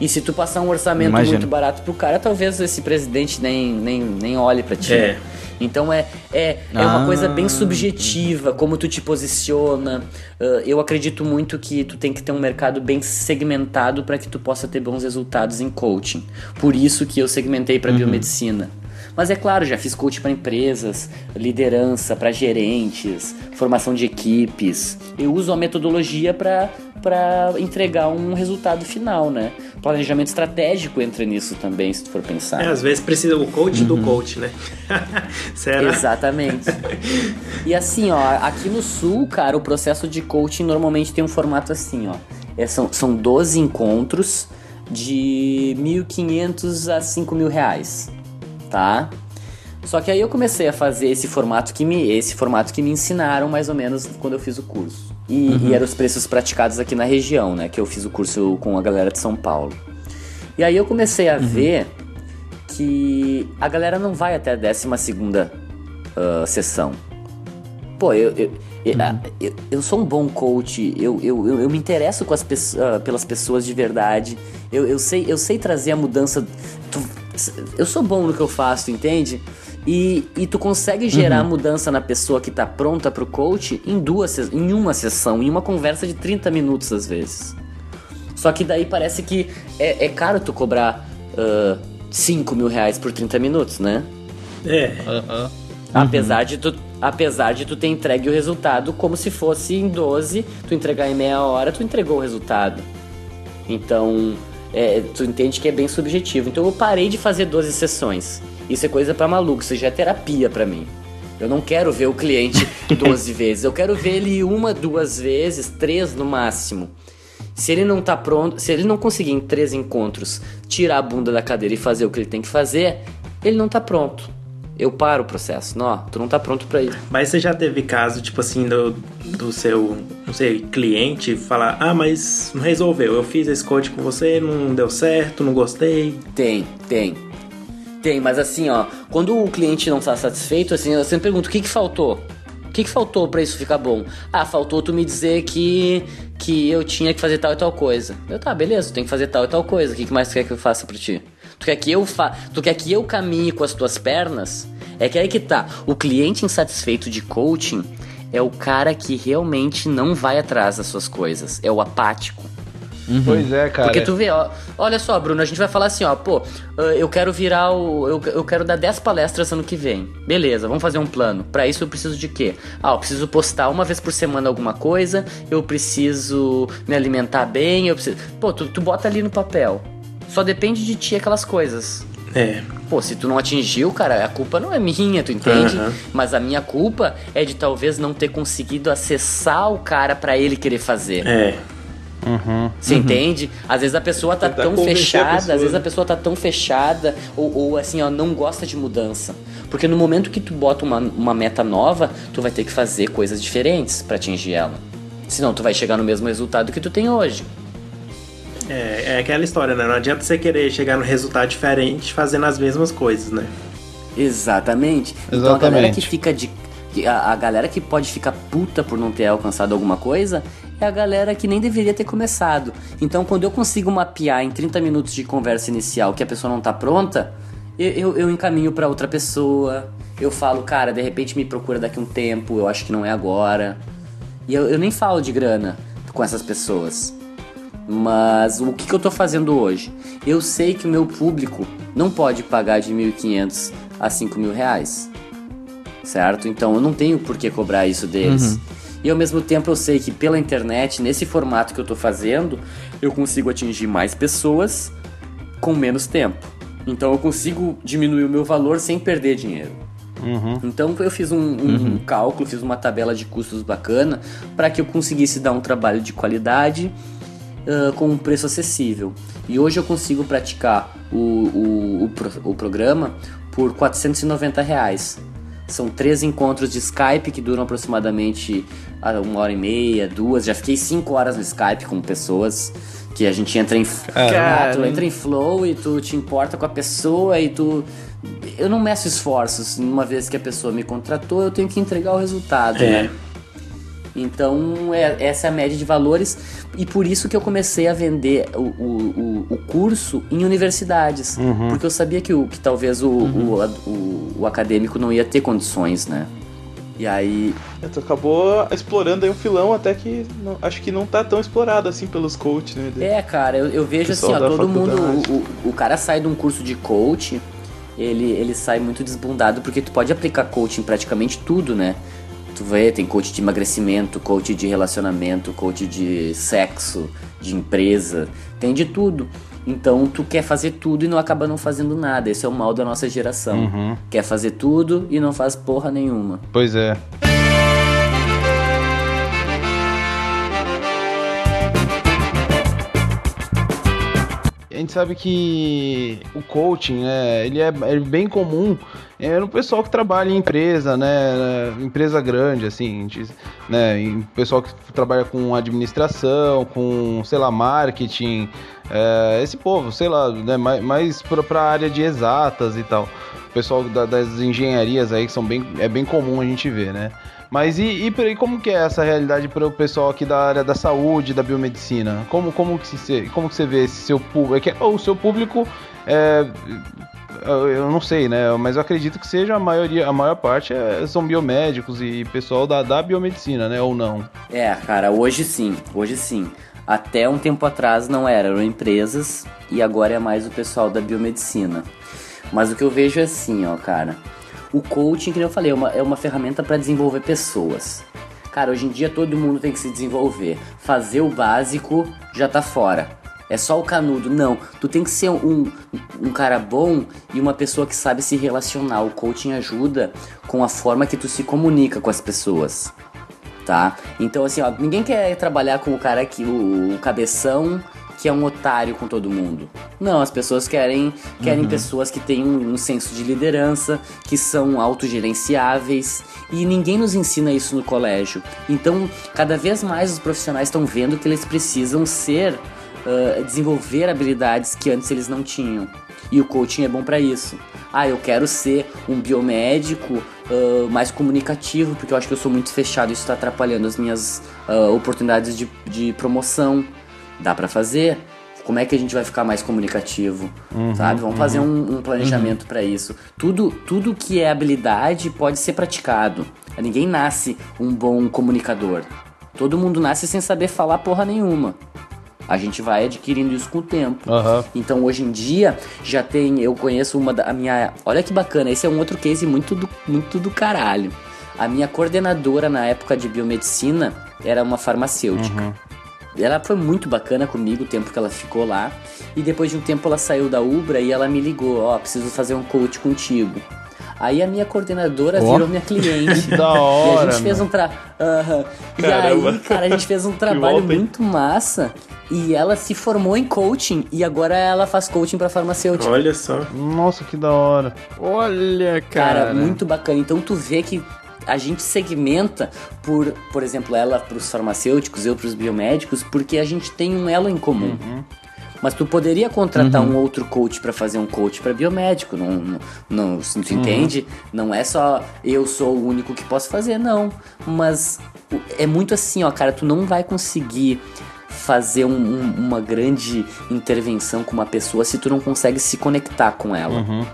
E se tu passar um orçamento Imagina. muito barato pro cara, talvez esse presidente nem, nem, nem olhe pra ti. É. Então é, é, é uma coisa bem ah. subjetiva, como tu te posiciona. Uh, eu acredito muito que tu tem que ter um mercado bem segmentado para que tu possa ter bons resultados em coaching. Por isso que eu segmentei para uhum. biomedicina. Mas é claro, já fiz coaching para empresas, liderança para gerentes, formação de equipes. Eu uso a metodologia para para entregar um resultado final, né? Planejamento estratégico entra nisso também, se tu for pensar. É, às vezes precisa o coach uhum. do coach, né? Será? Exatamente. e assim, ó, aqui no sul, cara, o processo de coaching normalmente tem um formato assim, ó. É, são, são 12 encontros de 1.500 a 5 mil reais, tá? Só que aí eu comecei a fazer esse formato que me, esse formato que me ensinaram mais ou menos quando eu fiz o curso. E, uhum. e eram os preços praticados aqui na região, né? Que eu fiz o curso com a galera de São Paulo. E aí eu comecei a uhum. ver que a galera não vai até a 12 segunda uh, sessão. Pô, eu, eu, uhum. eu, eu, sou um bom coach, eu, eu, eu, eu me interesso com as uh, pelas pessoas de verdade, eu, eu, sei, eu sei trazer a mudança. Eu sou bom no que eu faço, entende? E, e tu consegue gerar uhum. mudança na pessoa que tá pronta pro coach em duas em uma sessão, em uma conversa de 30 minutos às vezes. Só que daí parece que é, é caro tu cobrar uh, 5 mil reais por 30 minutos, né? É. Uhum. Apesar, de tu, apesar de tu ter entregue o resultado como se fosse em 12, tu entregar em meia hora, tu entregou o resultado. Então, é, tu entende que é bem subjetivo. Então eu parei de fazer 12 sessões. Isso é coisa para maluco, isso já é terapia para mim. Eu não quero ver o cliente 12 vezes, eu quero ver ele uma, duas vezes, três no máximo. Se ele não tá pronto, se ele não conseguir em três encontros tirar a bunda da cadeira e fazer o que ele tem que fazer, ele não tá pronto. Eu paro o processo. Não, tu não tá pronto para isso. Mas você já teve caso, tipo assim, do, do seu, não sei, cliente falar: "Ah, mas não resolveu. Eu fiz esse code com você, não deu certo, não gostei". Tem, tem. Tem, mas assim, ó, quando o cliente não está satisfeito, assim, eu sempre pergunto: o que que faltou? O que, que faltou para isso ficar bom? Ah, faltou tu me dizer que que eu tinha que fazer tal e tal coisa. Eu, tá, beleza, tu tem que fazer tal e tal coisa. O que, que mais tu quer que eu faça para ti? Tu quer que eu fa tu quer que eu caminhe com as tuas pernas? É que aí que tá. O cliente insatisfeito de coaching é o cara que realmente não vai atrás das suas coisas. É o apático. Uhum. Pois é, cara. Porque tu vê, ó, olha só, Bruno, a gente vai falar assim, ó, pô, ah, eu quero virar o. Eu, eu quero dar 10 palestras ano que vem. Beleza, vamos fazer um plano. Para isso eu preciso de quê? Ah, eu preciso postar uma vez por semana alguma coisa, eu preciso me alimentar bem, eu preciso. Pô, tu, tu bota ali no papel. Só depende de ti aquelas coisas. É. Pô, se tu não atingiu, cara, a culpa não é minha, tu entende? Uhum. Mas a minha culpa é de talvez não ter conseguido acessar o cara para ele querer fazer. É. Uhum, Você uhum. entende? Às vezes a pessoa tá tão fechada, pessoa, às vezes a né? pessoa tá tão fechada, ou, ou, assim, ó, não gosta de mudança. Porque no momento que tu bota uma, uma meta nova, tu vai ter que fazer coisas diferentes para atingir ela. Senão tu vai chegar no mesmo resultado que tu tem hoje. É, é aquela história, né? Não adianta você querer chegar no resultado diferente fazendo as mesmas coisas, né? Exatamente. Exatamente. Então a galera que fica de. A, a galera que pode ficar puta por não ter alcançado alguma coisa é a galera que nem deveria ter começado. Então, quando eu consigo mapear em 30 minutos de conversa inicial que a pessoa não tá pronta, eu, eu, eu encaminho para outra pessoa. Eu falo, cara, de repente me procura daqui um tempo, eu acho que não é agora. E eu, eu nem falo de grana com essas pessoas. Mas o que, que eu tô fazendo hoje? Eu sei que o meu público não pode pagar de 1.500 a 5 mil reais. Certo? Então eu não tenho por que cobrar isso deles. Uhum. E ao mesmo tempo eu sei que pela internet, nesse formato que eu tô fazendo, eu consigo atingir mais pessoas com menos tempo. Então eu consigo diminuir o meu valor sem perder dinheiro. Uhum. Então eu fiz um, um uhum. cálculo, fiz uma tabela de custos bacana para que eu conseguisse dar um trabalho de qualidade uh, com um preço acessível. E hoje eu consigo praticar o, o, o, o programa por 490 reais São três encontros de Skype que duram aproximadamente ah, uma hora e meia, duas. Já fiquei cinco horas no Skype com pessoas que a gente entra em Cara, tu entra em flow e tu te importa com a pessoa e tu eu não meço esforços. Uma vez que a pessoa me contratou, eu tenho que entregar o resultado, é. né? Então, é, essa é a média de valores e por isso que eu comecei a vender o, o, o curso em universidades. Uhum. Porque eu sabia que, o, que talvez o, uhum. o, o, acadêmico não ia ter condições, né? E aí. É, tu acabou explorando aí um filão até que não, acho que não tá tão explorado assim pelos coaches, né? É, cara, eu, eu vejo assim, ó, todo mundo. O, o cara sai de um curso de coach, ele, ele sai muito desbundado porque tu pode aplicar coaching em praticamente tudo, né? Tu vê, tem coach de emagrecimento, coach de relacionamento, coach de sexo, de empresa, tem de tudo. Então tu quer fazer tudo e não acaba não fazendo nada. Esse é o mal da nossa geração. Uhum. Quer fazer tudo e não faz porra nenhuma. Pois é. Gente sabe que o coaching, né, ele é, é bem comum é no pessoal que trabalha em empresa, né? Empresa grande, assim, né? Em pessoal que trabalha com administração, com, sei lá, marketing, é, esse povo, sei lá, né? mais, mais para a área de exatas e tal. O pessoal da, das engenharias aí que são bem, é bem comum a gente ver, né? Mas e, e, e como que é essa realidade para o pessoal aqui da área da saúde, da biomedicina? Como, como, que, você, como que você vê esse seu público? É o seu público é, eu não sei, né? Mas eu acredito que seja a maioria, a maior parte é, são biomédicos e pessoal da, da biomedicina, né? Ou não? É, cara, hoje sim, hoje sim. Até um tempo atrás não era, eram empresas e agora é mais o pessoal da biomedicina. Mas o que eu vejo é assim, ó, cara. O coaching, que eu falei, é uma, é uma ferramenta para desenvolver pessoas. Cara, hoje em dia todo mundo tem que se desenvolver. Fazer o básico já tá fora é só o canudo. Não, tu tem que ser um, um cara bom e uma pessoa que sabe se relacionar. O coaching ajuda com a forma que tu se comunica com as pessoas, tá? Então, assim, ó, ninguém quer trabalhar com o cara que o, o cabeção que é um otário com todo mundo. Não, as pessoas querem querem uhum. pessoas que têm um, um, senso de liderança, que são autogerenciáveis e ninguém nos ensina isso no colégio. Então, cada vez mais os profissionais estão vendo que eles precisam ser uh, desenvolver habilidades que antes eles não tinham. E o coaching é bom para isso. Ah, eu quero ser um biomédico uh, mais comunicativo, porque eu acho que eu sou muito fechado, isso está atrapalhando as minhas uh, oportunidades de, de promoção. Dá para fazer. Como é que a gente vai ficar mais comunicativo, uhum, sabe? Vamos uhum, fazer um, um planejamento uhum. para isso. Tudo, tudo que é habilidade pode ser praticado. Ninguém nasce um bom comunicador. Todo mundo nasce sem saber falar porra nenhuma. A gente vai adquirindo isso com o tempo. Uhum. Então hoje em dia já tem, eu conheço uma da minha, olha que bacana, esse é um outro case muito do, muito do caralho. A minha coordenadora na época de biomedicina era uma farmacêutica. Ela foi muito bacana comigo o tempo que ela ficou lá. E depois de um tempo ela saiu da Ubra e ela me ligou, ó, oh, preciso fazer um coach contigo. Aí a minha coordenadora oh. virou minha cliente. da hora. E a gente fez um tra... Uhum. E aí, cara, a gente fez um trabalho muito massa. E ela se formou em coaching e agora ela faz coaching para farmacêutica. Olha só. Nossa, que da hora. Olha, cara. Cara, muito bacana. Então tu vê que a gente segmenta por, por exemplo, ela para os farmacêuticos, eu para os biomédicos, porque a gente tem um elo em comum. Uhum. Mas tu poderia contratar uhum. um outro coach para fazer um coach para biomédico, não, não, não tu uhum. entende? Não é só eu sou o único que posso fazer, não. Mas é muito assim, ó, cara, tu não vai conseguir fazer um, um, uma grande intervenção com uma pessoa se tu não consegue se conectar com ela. Uhum.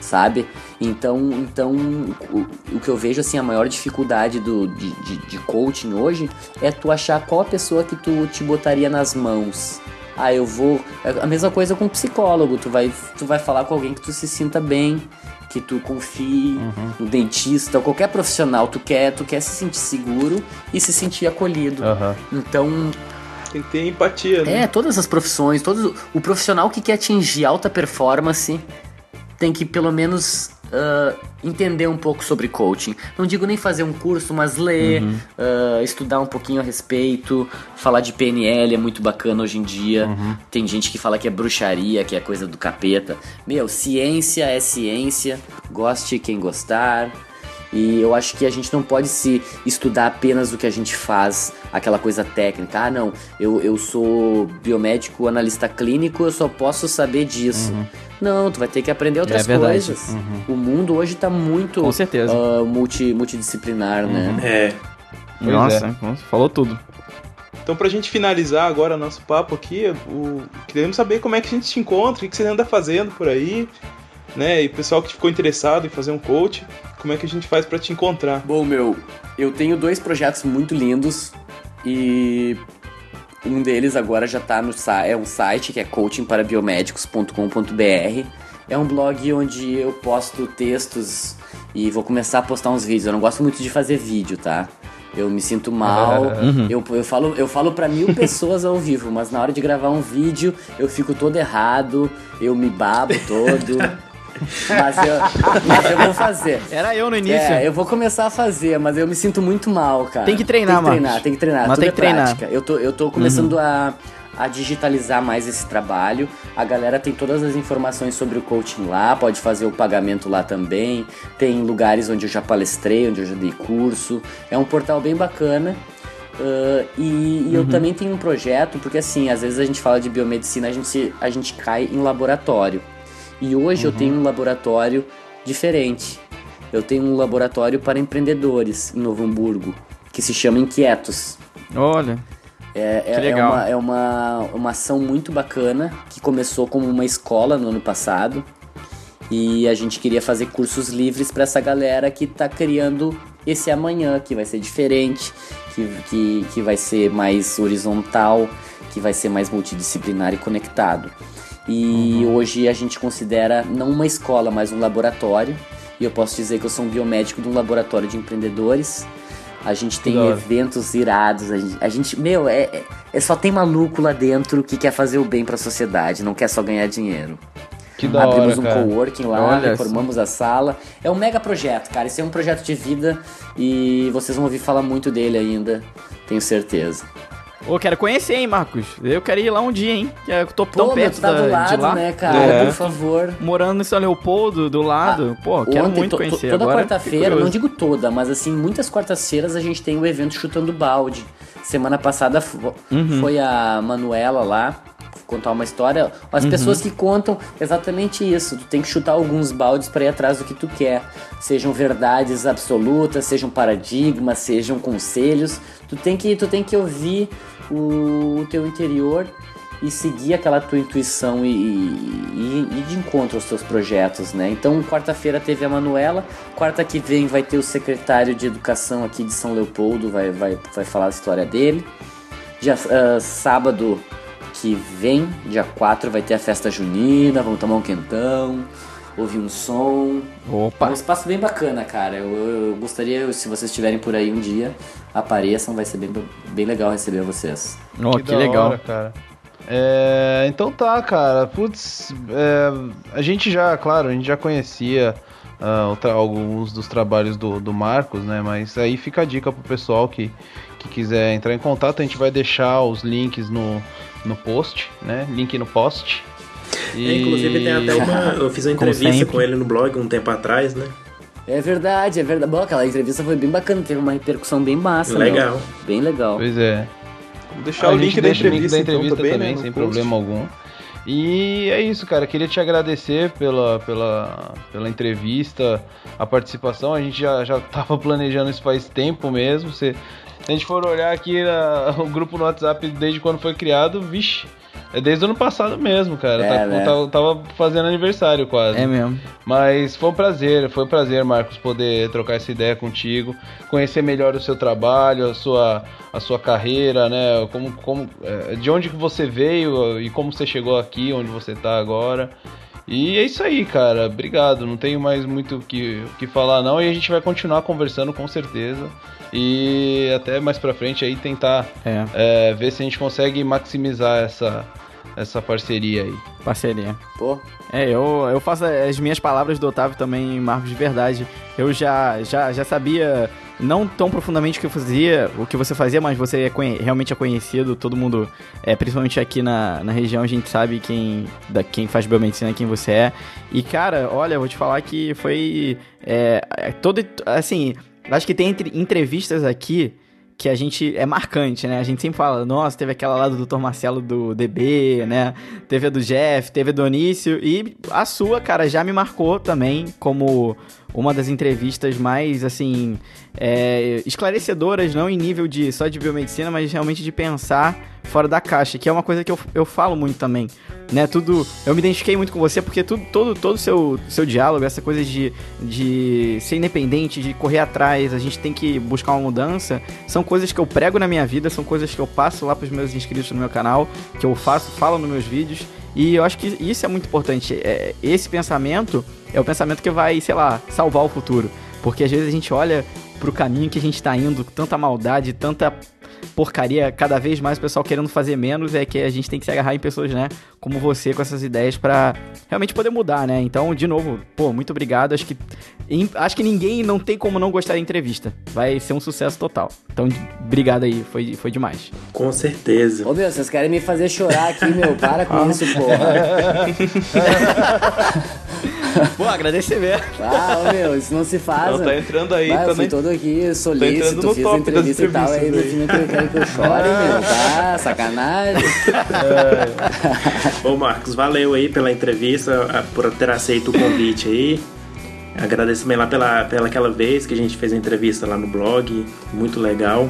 Sabe? Então, então o, o, que eu vejo assim, a maior dificuldade do, de, de, de coaching hoje é tu achar qual a pessoa que tu te botaria nas mãos. Ah, eu vou. É a mesma coisa com psicólogo. Tu vai, tu vai falar com alguém que tu se sinta bem, que tu confie, uhum. no dentista, ou qualquer profissional. Tu quer, tu quer se sentir seguro e se sentir acolhido. Uhum. Então, tem que ter empatia, né? É, todas as profissões, todo o profissional que quer atingir alta performance tem que pelo menos uh, entender um pouco sobre coaching. Não digo nem fazer um curso, mas ler, uhum. uh, estudar um pouquinho a respeito, falar de PNL é muito bacana hoje em dia. Uhum. Tem gente que fala que é bruxaria, que é coisa do capeta. Meu, ciência é ciência, goste quem gostar. E eu acho que a gente não pode se estudar apenas o que a gente faz, aquela coisa técnica. Ah, não, eu, eu sou biomédico, analista clínico, eu só posso saber disso. Uhum. Não, tu vai ter que aprender outras é coisas. Uhum. O mundo hoje está muito Com certeza. Uh, multi, multidisciplinar, né? uhum. né? É. Nossa, é. falou tudo. Então, pra gente finalizar agora nosso papo aqui, o... queremos saber como é que a gente te encontra, o que você anda fazendo por aí, né? E o pessoal que ficou interessado em fazer um coach, como é que a gente faz para te encontrar? Bom, meu, eu tenho dois projetos muito lindos e um deles agora já tá no é um site que é coachingparabiomédicos.com.br. É um blog onde eu posto textos e vou começar a postar uns vídeos. Eu não gosto muito de fazer vídeo, tá? Eu me sinto mal. Uhum. Eu, eu falo, eu falo para mil pessoas ao vivo, mas na hora de gravar um vídeo eu fico todo errado, eu me babo todo. mas, eu, mas eu vou fazer. Era eu no início. É, eu vou começar a fazer, mas eu me sinto muito mal, cara. Tem que treinar, mano. Tem que treinar, tem que treinar. Mas Tudo tem que é treinar. Prática. Eu tô, eu tô começando uhum. a a digitalizar mais esse trabalho. A galera tem todas as informações sobre o coaching lá, pode fazer o pagamento lá também. Tem lugares onde eu já palestrei, onde eu já dei curso. É um portal bem bacana. Uh, e, e uhum. eu também tenho um projeto, porque assim, às vezes a gente fala de biomedicina, a gente, a gente cai em laboratório. E hoje uhum. eu tenho um laboratório diferente. Eu tenho um laboratório para empreendedores em Novo Hamburgo, que se chama Inquietos. Olha. É, é, é, uma, é uma, uma ação muito bacana que começou como uma escola no ano passado e a gente queria fazer cursos livres para essa galera que está criando esse amanhã, que vai ser diferente, que, que, que vai ser mais horizontal, que vai ser mais multidisciplinar e conectado. E uhum. hoje a gente considera não uma escola, mas um laboratório. E eu posso dizer que eu sou um biomédico de um laboratório de empreendedores a gente tem eventos irados. A gente, a gente meu, é, é, é, só tem maluco lá dentro que quer fazer o bem para a sociedade, não quer só ganhar dinheiro. Que da Abrimos hora, um coworking lá, Olha reformamos a sala. É um mega projeto, cara. Esse é um projeto de vida e vocês vão ouvir falar muito dele ainda, tenho certeza. Ô, quero conhecer, hein, Marcos? Eu quero ir lá um dia, hein? Que eu tô tão Pô, perto tá da, do lado, de lá. né, cara? É. Por favor. Morando em São Leopoldo, do lado. Ah, Pô, quero ontem, muito conhecer. Toda quarta-feira, não digo toda, mas assim, muitas quartas-feiras a gente tem o evento Chutando Balde. Semana passada uhum. foi a Manuela lá contar uma história, as uhum. pessoas que contam exatamente isso. Tu tem que chutar alguns baldes para ir atrás do que tu quer. Sejam verdades absolutas, sejam paradigmas, sejam conselhos. Tu tem que, tu tem que ouvir o, o teu interior e seguir aquela tua intuição e, e, e, de encontro aos teus projetos, né? Então, quarta-feira teve a Manuela, quarta que vem vai ter o secretário de educação aqui de São Leopoldo, vai, vai, vai falar a história dele. Dia, uh, sábado que vem, dia 4, vai ter a festa junina, vamos tomar um quentão, ouvir um som. Opa! É um espaço bem bacana, cara. Eu, eu, gostaria, se vocês estiverem por aí um dia, apareçam, vai ser bem, bem legal receber vocês. Oh, que, que legal. Hora, cara. É, então tá, cara. Putz, é, a gente já, claro, a gente já conhecia uh, alguns dos trabalhos do, do Marcos, né? Mas aí fica a dica pro pessoal que, que quiser entrar em contato. A gente vai deixar os links no, no post, né? Link no post. E... É, inclusive tem até uma. Eu fiz uma entrevista com ele no blog um tempo atrás, né? É verdade, é verdade. Bom, aquela entrevista foi bem bacana, teve uma repercussão bem massa. Legal. Meu. Bem legal. Pois é. Vou deixar o link da entrevista, link da entrevista então, também, né, sem post. problema algum. E é isso, cara. Queria te agradecer pela, pela, pela entrevista, a participação. A gente já, já tava planejando isso faz tempo mesmo. Você, se a gente for olhar aqui na, o grupo no WhatsApp desde quando foi criado, vixe, é desde o ano passado mesmo, cara. É, tá, né? tava, tava fazendo aniversário quase. É mesmo. Mas foi um prazer, foi um prazer, Marcos, poder trocar essa ideia contigo, conhecer melhor o seu trabalho, a sua, a sua carreira, né? Como, como, é, de onde que você veio e como você chegou aqui, onde você tá agora. E é isso aí, cara. Obrigado. Não tenho mais muito o que, que falar, não. E a gente vai continuar conversando com certeza. E até mais pra frente aí tentar é. É, ver se a gente consegue maximizar essa, essa parceria aí. Parceria. Pô. É, eu, eu faço as minhas palavras do Otávio também, Marcos, de verdade. Eu já, já, já sabia não tão profundamente o que fazia, o que você fazia, mas você é realmente é conhecido, todo mundo, é, principalmente aqui na, na região, a gente sabe quem, da, quem faz biomedicina, quem você é. E, cara, olha, vou te falar que foi é, é todo, assim, acho que tem entrevistas aqui que a gente é marcante, né? A gente sempre fala, nossa, teve aquela lá do Dr. Marcelo do DB, né? Teve a do Jeff, teve a do Onício e a sua, cara, já me marcou também como uma das entrevistas mais, assim, é, esclarecedoras, não em nível de só de biomedicina, mas realmente de pensar fora da caixa, que é uma coisa que eu, eu falo muito também, né? Tudo, eu me identifiquei muito com você porque tudo, todo todo seu seu diálogo, essa coisa de, de ser independente, de correr atrás, a gente tem que buscar uma mudança, são coisas que eu prego na minha vida, são coisas que eu passo lá para os meus inscritos no meu canal, que eu faço, falo nos meus vídeos e eu acho que isso é muito importante. É, esse pensamento é o pensamento que vai, sei lá, salvar o futuro. Porque às vezes a gente olha pro caminho que a gente tá indo, tanta maldade, tanta porcaria, cada vez mais o pessoal querendo fazer menos, é que a gente tem que se agarrar em pessoas, né, como você, com essas ideias para realmente poder mudar, né? Então, de novo, pô, muito obrigado. Acho que acho que ninguém não tem como não gostar da entrevista. Vai ser um sucesso total. Então, obrigado aí, foi, foi demais. Com certeza. Ô, meu, vocês querem me fazer chorar aqui, meu, para com isso, porra. Pô, agradecer mesmo. Ah, meu, isso não se faz. Não, tá entrando aí. Vai, tá eu fui todo aqui solícito, tá fiz a entrevista e tal, aí no fim quero que eu meu, tá? Sacanagem. É. Ô, Marcos, valeu aí pela entrevista, por ter aceito o convite aí. Agradeço também lá pela, pela aquela vez que a gente fez a entrevista lá no blog, muito legal.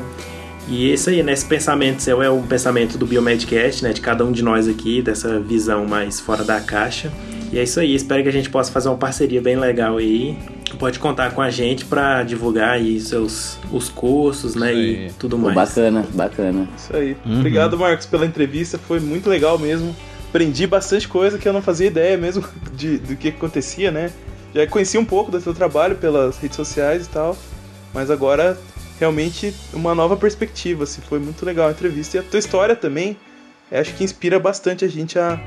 E isso aí, né? Esse pensamento seu é um pensamento do Biomedcast, né? De cada um de nós aqui, dessa visão mais fora da caixa. E é isso aí, espero que a gente possa fazer uma parceria bem legal aí. Pode contar com a gente para divulgar aí seus os cursos, né, e tudo mais. bacana, bacana. Isso aí. Uhum. Obrigado, Marcos, pela entrevista, foi muito legal mesmo. Aprendi bastante coisa que eu não fazia ideia mesmo de, do que acontecia, né? Já conheci um pouco do seu trabalho pelas redes sociais e tal, mas agora realmente uma nova perspectiva, assim, foi muito legal a entrevista. E a tua história também, acho que inspira bastante a gente a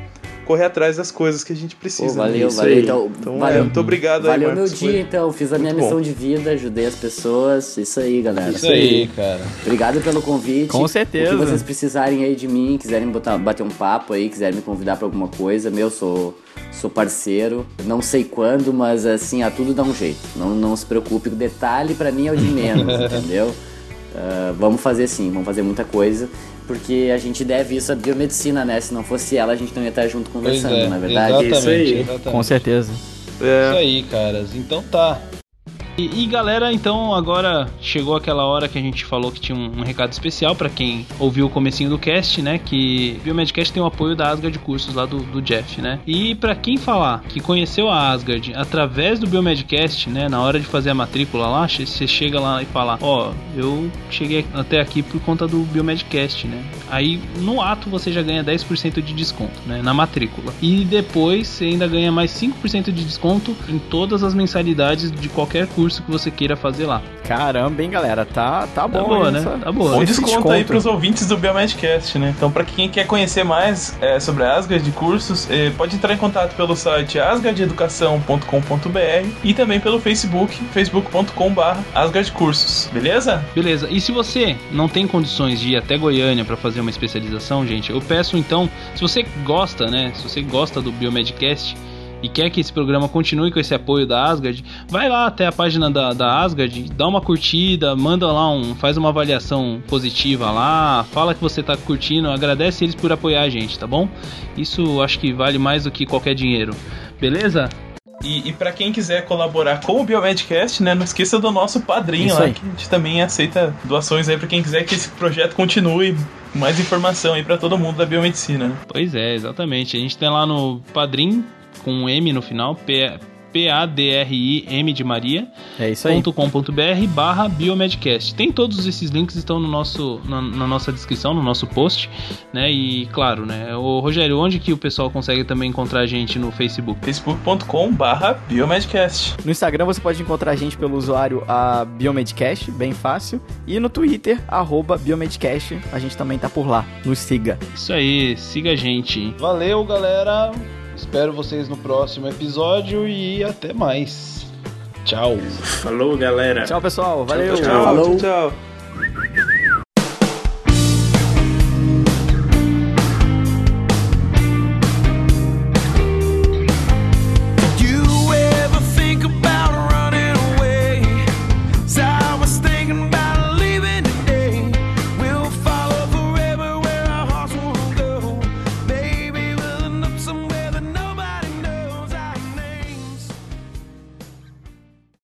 correr atrás das coisas que a gente precisa. Pô, valeu, né? valeu. Então, então valeu. É, muito obrigado valeu aí. Valeu meu dia, então. Fiz a minha missão bom. de vida, ajudei as pessoas. Isso aí, galera. Isso aí, cara. Obrigado pelo convite. Com certeza. O que vocês precisarem aí de mim, quiserem botar, bater um papo aí, quiserem me convidar pra alguma coisa, meu, sou, sou parceiro. Não sei quando, mas assim, a tudo dá um jeito. Não, não se preocupe. O detalhe para mim é o de menos, entendeu? Uh, vamos fazer sim, vamos fazer muita coisa porque a gente deve isso à biomedicina, né? Se não fosse ela, a gente não ia estar junto conversando, é, na é verdade. Exatamente, isso aí. Exatamente. Com certeza. É. Isso aí, caras. Então tá. E, e, galera, então agora chegou aquela hora que a gente falou que tinha um, um recado especial para quem ouviu o comecinho do cast, né? Que Biomedcast tem o apoio da Asgard Cursos lá do, do Jeff, né? E para quem falar que conheceu a Asgard através do Biomedcast, né? Na hora de fazer a matrícula lá, você chega lá e fala, ó, oh, eu cheguei até aqui por conta do Biomedcast, né? Aí no ato você já ganha 10% de desconto, né? Na matrícula. E depois você ainda ganha mais 5% de desconto em todas as mensalidades de qualquer curso curso que você queira fazer lá. Caramba, hein, galera? Tá, tá, tá bom, boa, né? Tá boa. Bom desconto, desconto aí pros ouvintes do Biomedcast, né? Então, pra quem quer conhecer mais é, sobre a Asgard de cursos, é, pode entrar em contato pelo site asgardeducação.com.br e também pelo Facebook, facebook.com.br asgardcursos, beleza? Beleza. E se você não tem condições de ir até Goiânia para fazer uma especialização, gente, eu peço então, se você gosta, né? Se você gosta do Biomedcast, e quer que esse programa continue com esse apoio da Asgard, vai lá até a página da, da Asgard, dá uma curtida, manda lá um, faz uma avaliação positiva lá, fala que você tá curtindo, agradece eles por apoiar a gente, tá bom? Isso acho que vale mais do que qualquer dinheiro. Beleza? E, e para quem quiser colaborar com o Biomedcast, né, não esqueça do nosso padrinho Isso lá, aí. que a gente também aceita doações aí para quem quiser que esse projeto continue. Mais informação aí para todo mundo da biomedicina. Né? Pois é, exatamente. A gente tem lá no Padrim com um M no final, P, P-A-D-R-I-M de Maria. É isso aí. .com.br barra Biomedcast. Tem todos esses links estão no nosso, na, na, nossa descrição, no nosso post, né? E claro, né? O Rogério, onde que o pessoal consegue também encontrar a gente no Facebook? facebook.com barra Biomedcast. No Instagram você pode encontrar a gente pelo usuário a Biomedcast, bem fácil. E no Twitter, arroba Biomedcast. A gente também tá por lá. Nos siga. Isso aí, siga a gente. Valeu, galera! Espero vocês no próximo episódio e até mais. Tchau. Falou, galera. Tchau, pessoal. Valeu. Tchau, tchau. tchau.